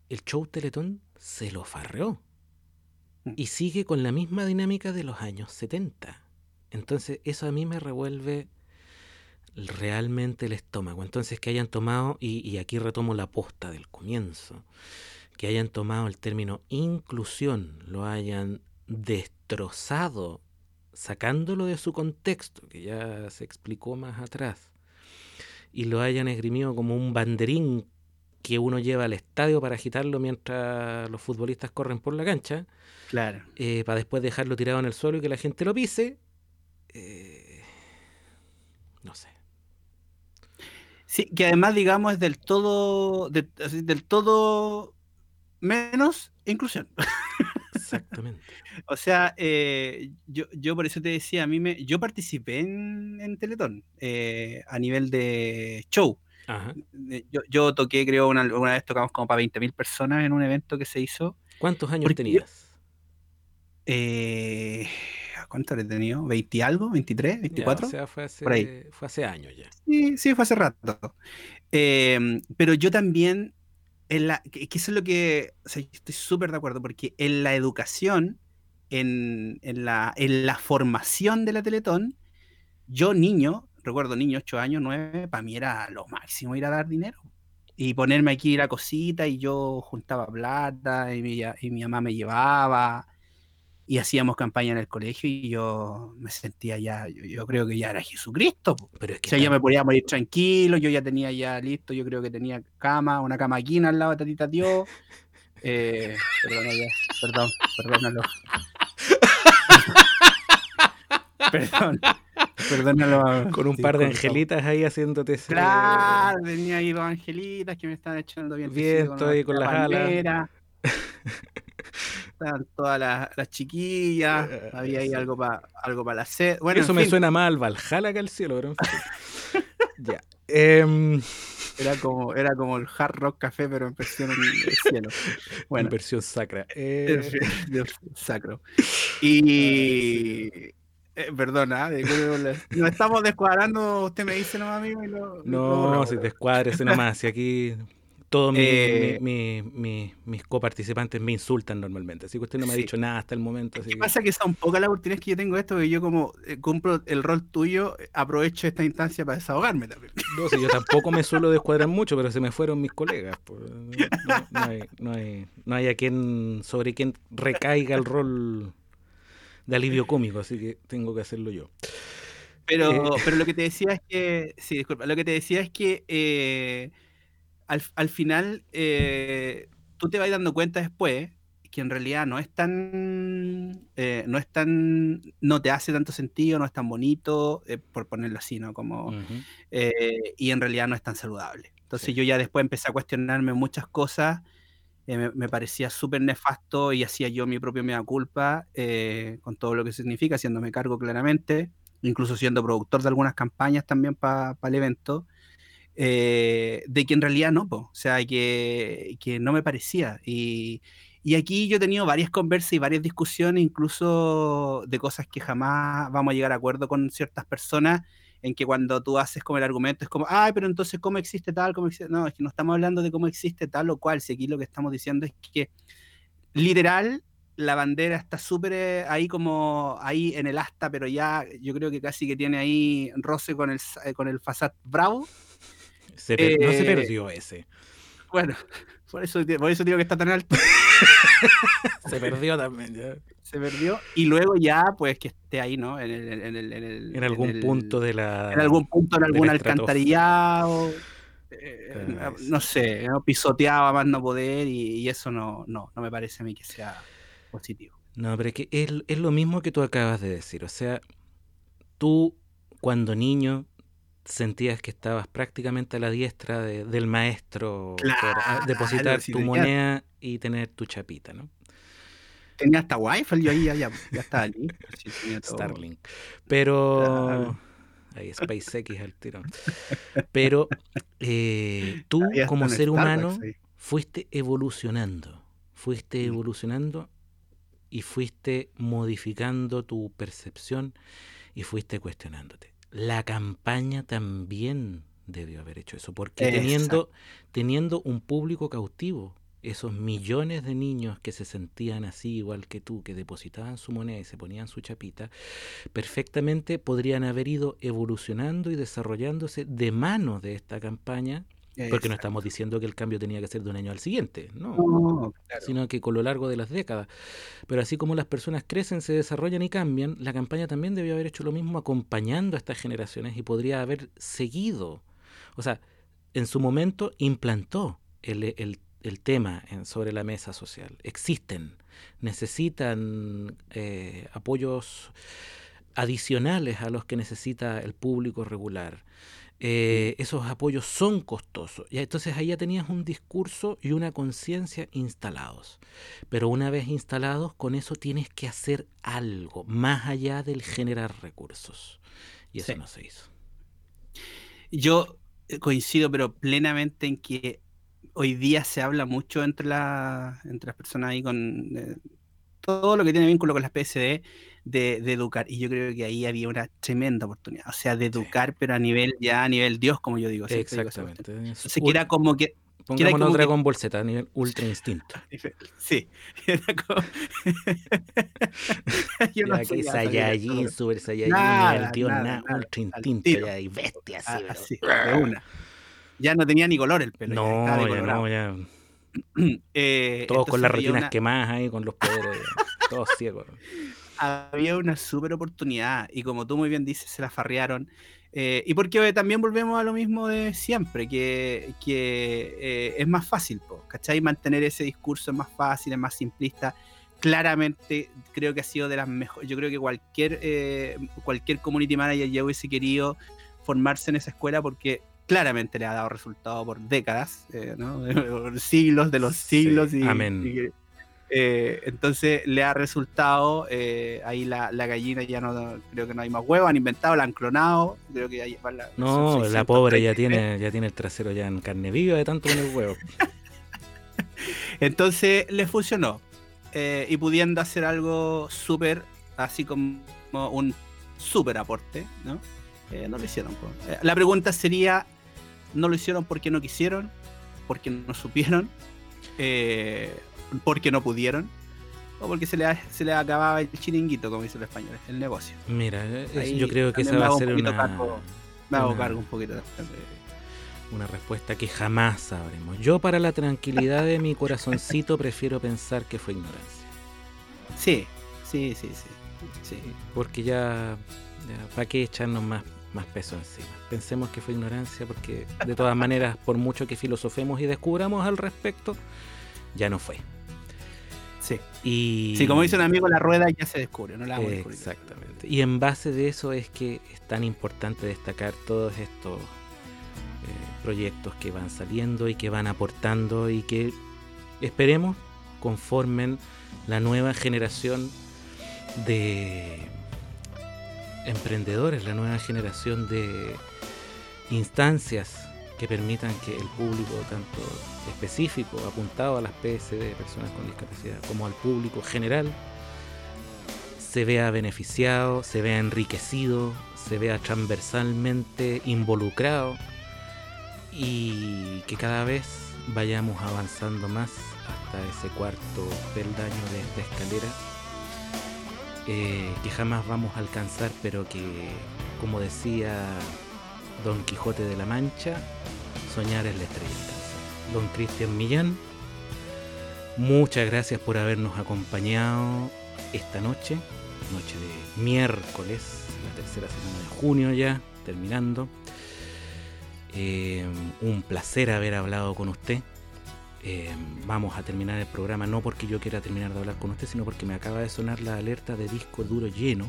B: el show Teletón se lo farreó
D: Mm.
B: y sigue con la misma dinámica de los años 70. Entonces, eso a mí me revuelve realmente el estómago. Entonces, que hayan tomado, y, y aquí retomo la posta del comienzo, que hayan tomado el término inclusión, lo hayan destrozado, sacándolo de su contexto, que ya se explicó más atrás, y lo hayan esgrimido como un banderín que uno lleva al estadio para agitarlo mientras los futbolistas corren por la cancha,
D: Claro.
B: eh, para después dejarlo tirado en el suelo y que la gente lo pise. Eh, no sé.
D: Sí, que además, digamos, es del todo, de- así, del todo menos inclusión.
B: Exactamente. *laughs*
D: O sea, eh, yo, yo por eso te decía, a mí me, yo participé en, en Teletón eh, a nivel de show.
B: Ajá.
D: Yo, yo toqué, creo, una, una vez tocamos como para 20.000 personas en un evento que se hizo.
B: ¿Cuántos años tenías?
D: Eh, ¿Cuánto habré tenido? ¿20 y algo? ¿23?
B: Ya,
D: ¿24?
B: o sea, fue hace,
D: Por ahí.
B: fue hace años ya.
D: Sí, sí, fue hace rato. Eh, pero yo también, en la, que, que eso es lo que, o sea, yo estoy súper de acuerdo, porque en la educación, en, en la, en la formación de la Teletón, yo niño, recuerdo niño, 8 años, 9, para mí era lo máximo ir a dar dinero. Y ponerme aquí la cosita y yo juntaba plata y mi, y mi mamá me llevaba y hacíamos campaña en el colegio y yo me sentía ya, yo, yo creo que ya era Jesucristo. po.
B: Pero es que
D: O sea, ya
B: tam-
D: me podía morir tranquilo, yo ya tenía ya listo, yo creo que tenía cama, una cama aquí al lado de Tatita Dios. *laughs* Eh, perdona ya, perdón, perdónalo. *laughs* Perdón, perdónalo.
B: con un par de angelitas ahí haciéndote ese-
D: Claro, tenía ahí dos angelitas que me estaban echando bien
B: Viento ahí con las alas. *laughs*
D: Estaban todas las, las chiquillas,
B: Eh,
D: había ahí algo para algo para la sed. Bueno,
B: Eso
D: en
B: me
D: fin,
B: suena más al Valhalla que al cielo, pero en fin. *laughs* ya. Em,
D: Era como, era como el hard rock café, pero en versión del cielo. *laughs* Bueno,
B: Inversión sacra.
D: el
B: Eh, *laughs*
D: sacro. Y. eh, perdona, eh, nos estamos descuadrando. Usted me dice nomás, amigo. Y lo, lo
B: no,
D: borramos.
B: si descuádrese nomás. Si aquí todos mi-
D: Eh,
B: mi- mi- mi- mis coparticipantes me insultan normalmente. Así que usted no me ha dicho nada hasta el momento. Así
D: ¿Qué
B: que-
D: pasa? Que son pocas las oportunidades que yo tengo esto, que yo como eh, cumplo el rol tuyo, aprovecho esta instancia para desahogarme también.
B: No, si yo tampoco me *laughs* suelo descuadrar mucho, pero se me fueron mis colegas. pues, No, no hay, no, hay, no hay a quien, sobre quien recaiga el rol de alivio cómico, así que tengo que hacerlo yo.
D: Pero,
B: Eh.
D: pero lo que te decía es que, sí, disculpa, lo que te decía es que eh, al, al final eh, tú te vas dando cuenta después que en realidad no es tan, eh, no es tan, no te hace tanto sentido, no es tan bonito, eh, por ponerlo así, ¿no? Como, eh, y en realidad no es tan saludable. Entonces yo ya después empecé a cuestionarme muchas cosas, me, me parecía súper nefasto y hacía yo mi propio mea culpa con todo lo que significa, haciéndome cargo claramente, incluso siendo productor de algunas campañas también para el evento, eh, de que en realidad no, po, o sea, que, que no me parecía. Y, y aquí yo he tenido varias conversas y varias discusiones, incluso de cosas que jamás vamos a llegar a acuerdo con ciertas personas, en que cuando tú haces como el argumento es como, ay, pero entonces ¿cómo existe tal? ¿Cómo existe? No, es que no estamos hablando de cómo existe tal o cual, si aquí lo que estamos diciendo es que literal la bandera está súper eh, ahí como ahí en el asta, pero ya yo creo que casi que tiene ahí roce con el, eh, con el Bravo.
B: Se no se
D: Eh,
B: perdió ese.
D: Bueno, *laughs* por eso, por eso digo que está tan alto. *laughs*
B: Se perdió también. ya.
D: Se perdió. Y luego ya, pues que esté ahí, ¿no? En, el, en, el- en el-
B: En algún punto de la.
D: En algún punto, en algún alcantarillado. eh, no sé, ¿no? pisoteado a más no poder y, y eso no, no, no me parece a mí que sea positivo.
B: No, pero es que es, es lo mismo que tú acabas de decir. O sea, tú cuando niño sentías que estabas prácticamente a la diestra de- del maestro
D: Claro,
B: depositar
D: si
B: tu moneda y tener tu chapita, ¿no?
D: Tenía hasta wifi, yo ahí ya, ya, ya estaba listo. sí.
B: Starlink. Pero.
D: Claro.
B: Ahí SpaceX al tiro. Pero eh, tú, como ser humano, fuiste evolucionando. Fuiste evolucionando y fuiste modificando tu percepción y fuiste cuestionándote. La campaña también debió haber hecho eso, porque teniendo, teniendo un público cautivo, esos millones de niños que se sentían así igual que tú, que depositaban su moneda y se ponían su chapita, perfectamente podrían haber ido evolucionando y desarrollándose de mano de esta campaña, porque no estamos diciendo que el cambio tenía que ser de un año al siguiente, no,
D: No, claro.
B: sino que con lo largo de las décadas. Pero así como las personas crecen, se desarrollan y cambian, la campaña también debió haber hecho lo mismo acompañando a estas generaciones y podría haber seguido. O sea, en su momento implantó el, el- el tema en- sobre la mesa social. Existen, necesitan eh, apoyos adicionales a los que necesita el público regular. Eh, esos apoyos son costosos. Y entonces ahí ya tenías un discurso y una conciencia instalados. Pero una vez instalados, con eso tienes que hacer algo más allá del generar recursos. Y eso
D: Sí.
B: no se hizo.
D: Yo eh, coincido, pero plenamente en que hoy día se habla mucho entre, la, entre las personas ahí con eh, todo lo que tiene vínculo con las PSD de, de educar. Y yo creo que ahí había una tremenda oportunidad. O sea, de educar, pero a nivel ya a nivel Dios, como yo digo. digo.
B: Exactamente. Es
D: Entonces, que era como que.
B: Pongámonos
D: como que-
B: Dragon Ball Z a nivel ultra instinto. *laughs*
D: Sí, era como. *laughs* Yo no
B: Ya que
D: ya
B: Saiyajin. Super Saiyajin,
D: Nada,
B: nivel Dios,
D: nada,
B: nada, ultra instinto ya, y bestia así,
D: Ah, así, de una. Ya no tenía ni color el pelo. ya
B: No, ya
D: decolorado.
B: no, ya. *clears throat*
D: Eh,
B: Todos con las retinas
D: una-
B: quemadas ahí, con los poderes, *laughs* todos ciegos.
D: había una súper oportunidad y como tú muy bien dices, se la farrearon. Eh, y porque también volvemos a lo mismo de siempre, que, que eh, es más fácil, po, ¿cachai? Mantener ese discurso es más fácil, es más simplista. Claramente creo que ha sido de las mejores, yo creo que cualquier, eh, cualquier community manager ya hubiese querido formarse en esa escuela porque claramente le ha dado resultado por décadas, eh, ¿no? *laughs* por siglos de los
B: Sí,
D: siglos. y,
B: amén.
D: y eh, entonces le ha resultado, eh, ahí la, la gallina ya no, creo que no hay más huevos, han inventado, la han clonado, creo que ahí la
B: No, la
D: 633.
B: pobre ya tiene, ya tiene el trasero ya en carne viva de tanto con el huevo. *laughs*
D: Entonces le funcionó. y pudiendo hacer algo súper, así como un súper aporte, ¿no? Eh, no lo hicieron. la pregunta sería, ¿no lo hicieron porque no quisieron? ¿Porque no supieron? Eh, ¿Porque no pudieron? ¿O porque se le, se le acababa el chiringuito, como dicen los españoles, el negocio?
B: Mira, es-
D: Ahí
B: yo creo que esa va a
D: un
B: ser una,
D: cargo. Me hago
B: una-
D: cargo un poquito. de-
B: una respuesta que jamás sabremos. Yo para la tranquilidad de mi corazoncito *laughs* prefiero pensar que fue ignorancia.
D: Sí, sí, sí, sí. sí.
B: Porque ya, ¿para qué echarnos más, más peso encima? Pensemos que fue ignorancia porque de todas maneras, por mucho que filosofemos y descubramos al respecto, ya no fue.
D: Sí.
B: Y...
D: Sí, como dice un amigo, la rueda ya se descubre, no la descubrir.
B: Exactamente. Y en base de eso es que es tan importante destacar todos estos eh, proyectos que van saliendo y que van aportando y que esperemos conformen la nueva generación de emprendedores, la nueva generación de instancias que permitan que el público, tanto específico, apuntado a las PSD, personas con discapacidad, como al público general, se vea beneficiado, se vea enriquecido, se vea transversalmente involucrado y que cada vez vayamos avanzando más hasta ese cuarto peldaño de esta escalera eh, que jamás vamos a alcanzar, pero que, como decía Don Quijote de la Mancha, soñar es la estrella. Don Cristian Millán, muchas gracias por habernos acompañado esta noche, noche de miércoles, la tercera semana de junio ya, terminando. Eh, un placer haber hablado con usted. Eh, vamos a terminar el programa no porque yo quiera terminar de hablar con usted, sino porque me acaba de sonar la alerta de disco duro lleno.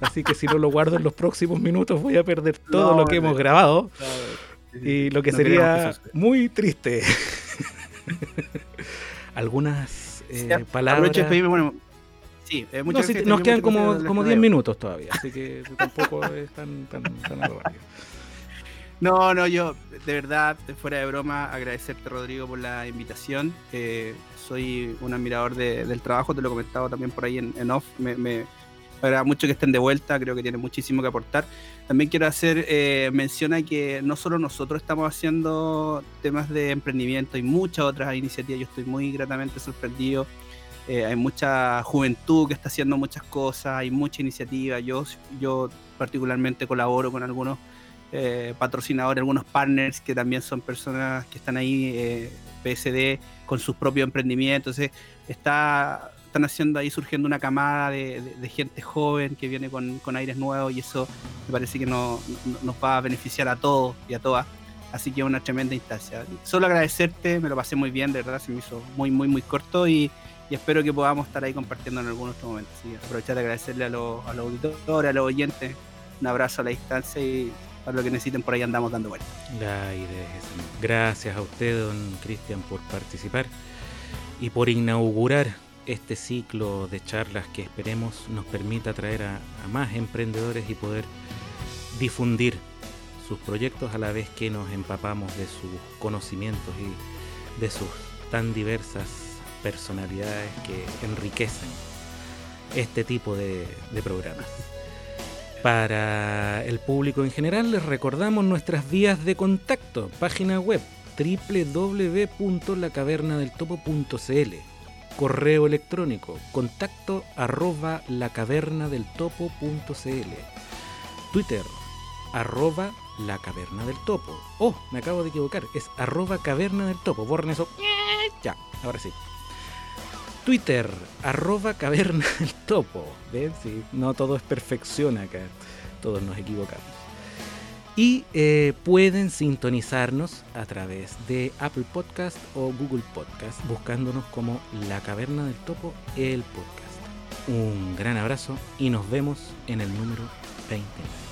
B: Así que si no lo guardo en los próximos minutos voy a perder todo
D: No,
B: lo que
D: no,
B: hemos grabado
D: no,
B: y lo que
D: no queremos que
B: sería muy triste. *laughs* Algunas eh,
D: Sí,
B: palabras.
D: Bueno, sí, eh,
B: No,
D: muchas
B: sí,
D: gracias,
B: nos quedan como,
D: gracias,
B: como
D: las
B: 10
D: que
B: minutos todavía, así que tampoco *laughs* es tan, tan, tan a lo rápido.
D: No, no, yo de verdad, fuera de broma, agradecerte Rodrigo por la invitación. Eh, soy un admirador de- del trabajo, te lo he comentado también por ahí en, off. Me, me agrada mucho que estén de vuelta, creo que tienen muchísimo que aportar. También quiero hacer eh, mención a que no solo nosotros estamos haciendo temas de emprendimiento, hay muchas otras iniciativas, yo estoy muy gratamente sorprendido. Eh, hay mucha juventud que está haciendo muchas cosas, hay mucha iniciativa. Yo, yo particularmente colaboro con algunos eh, patrocinadores, algunos partners que también son personas que están ahí, eh, con sus propios emprendimientos. Entonces, está, están haciendo ahí surgiendo una camada de, gente joven que viene con, con aires nuevos y eso me parece que no- no- nos va a beneficiar a todos y a todas. Así que es una tremenda instancia. Solo agradecerte, me lo pasé muy bien, de verdad, se me hizo muy, muy, muy corto y, y espero que podamos estar ahí compartiendo en algunos. Así que aprovechar de agradecerle a los, a los auditores, a los oyentes, un abrazo a la distancia y para lo que necesiten por ahí andamos dando vueltas.
B: Gracias a usted, don Cristian, por participar y por inaugurar este ciclo de charlas que esperemos nos permita traer a, más emprendedores y poder difundir sus proyectos a la vez que nos empapamos de sus conocimientos y de sus tan diversas personalidades que enriquecen este tipo de programas. Para el público en general les recordamos nuestras vías de contacto, página web www.lacavernadeltopo.cl, correo electrónico contacto arroba lacavernadeltopo.cl, Twitter arroba la caverna del topo. Oh, me acabo de equivocar, es arroba caverna del topo. Borren eso. Ya, ahora sí. Twitter, arroba caverna del topo. ¿Ven? Sí, no todo es perfección acá. Todos nos equivocamos. Y eh, pueden sintonizarnos a través de Apple Podcast o Google Podcast, buscándonos como La Caverna del Topo, el podcast. Un gran abrazo y nos vemos en el número 29.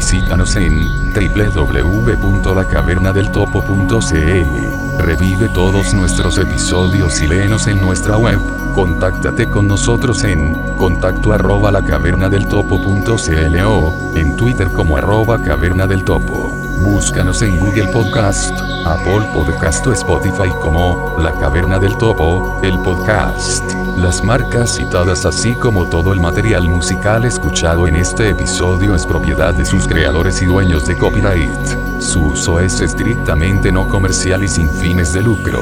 A: Visítanos en www.lacavernadeltopo.cl. Revive todos nuestros episodios y léenos en nuestra web. Contáctate con nosotros en contacto arroba o en Twitter como arroba caverna del topo. Búscanos en Google Podcast, Apple Podcast o Spotify como La Caverna del Topo, el podcast. Las marcas citadas así como todo el material musical escuchado en este episodio es propiedad de sus creadores y dueños de copyright. Su uso es estrictamente no comercial y sin fines de lucro.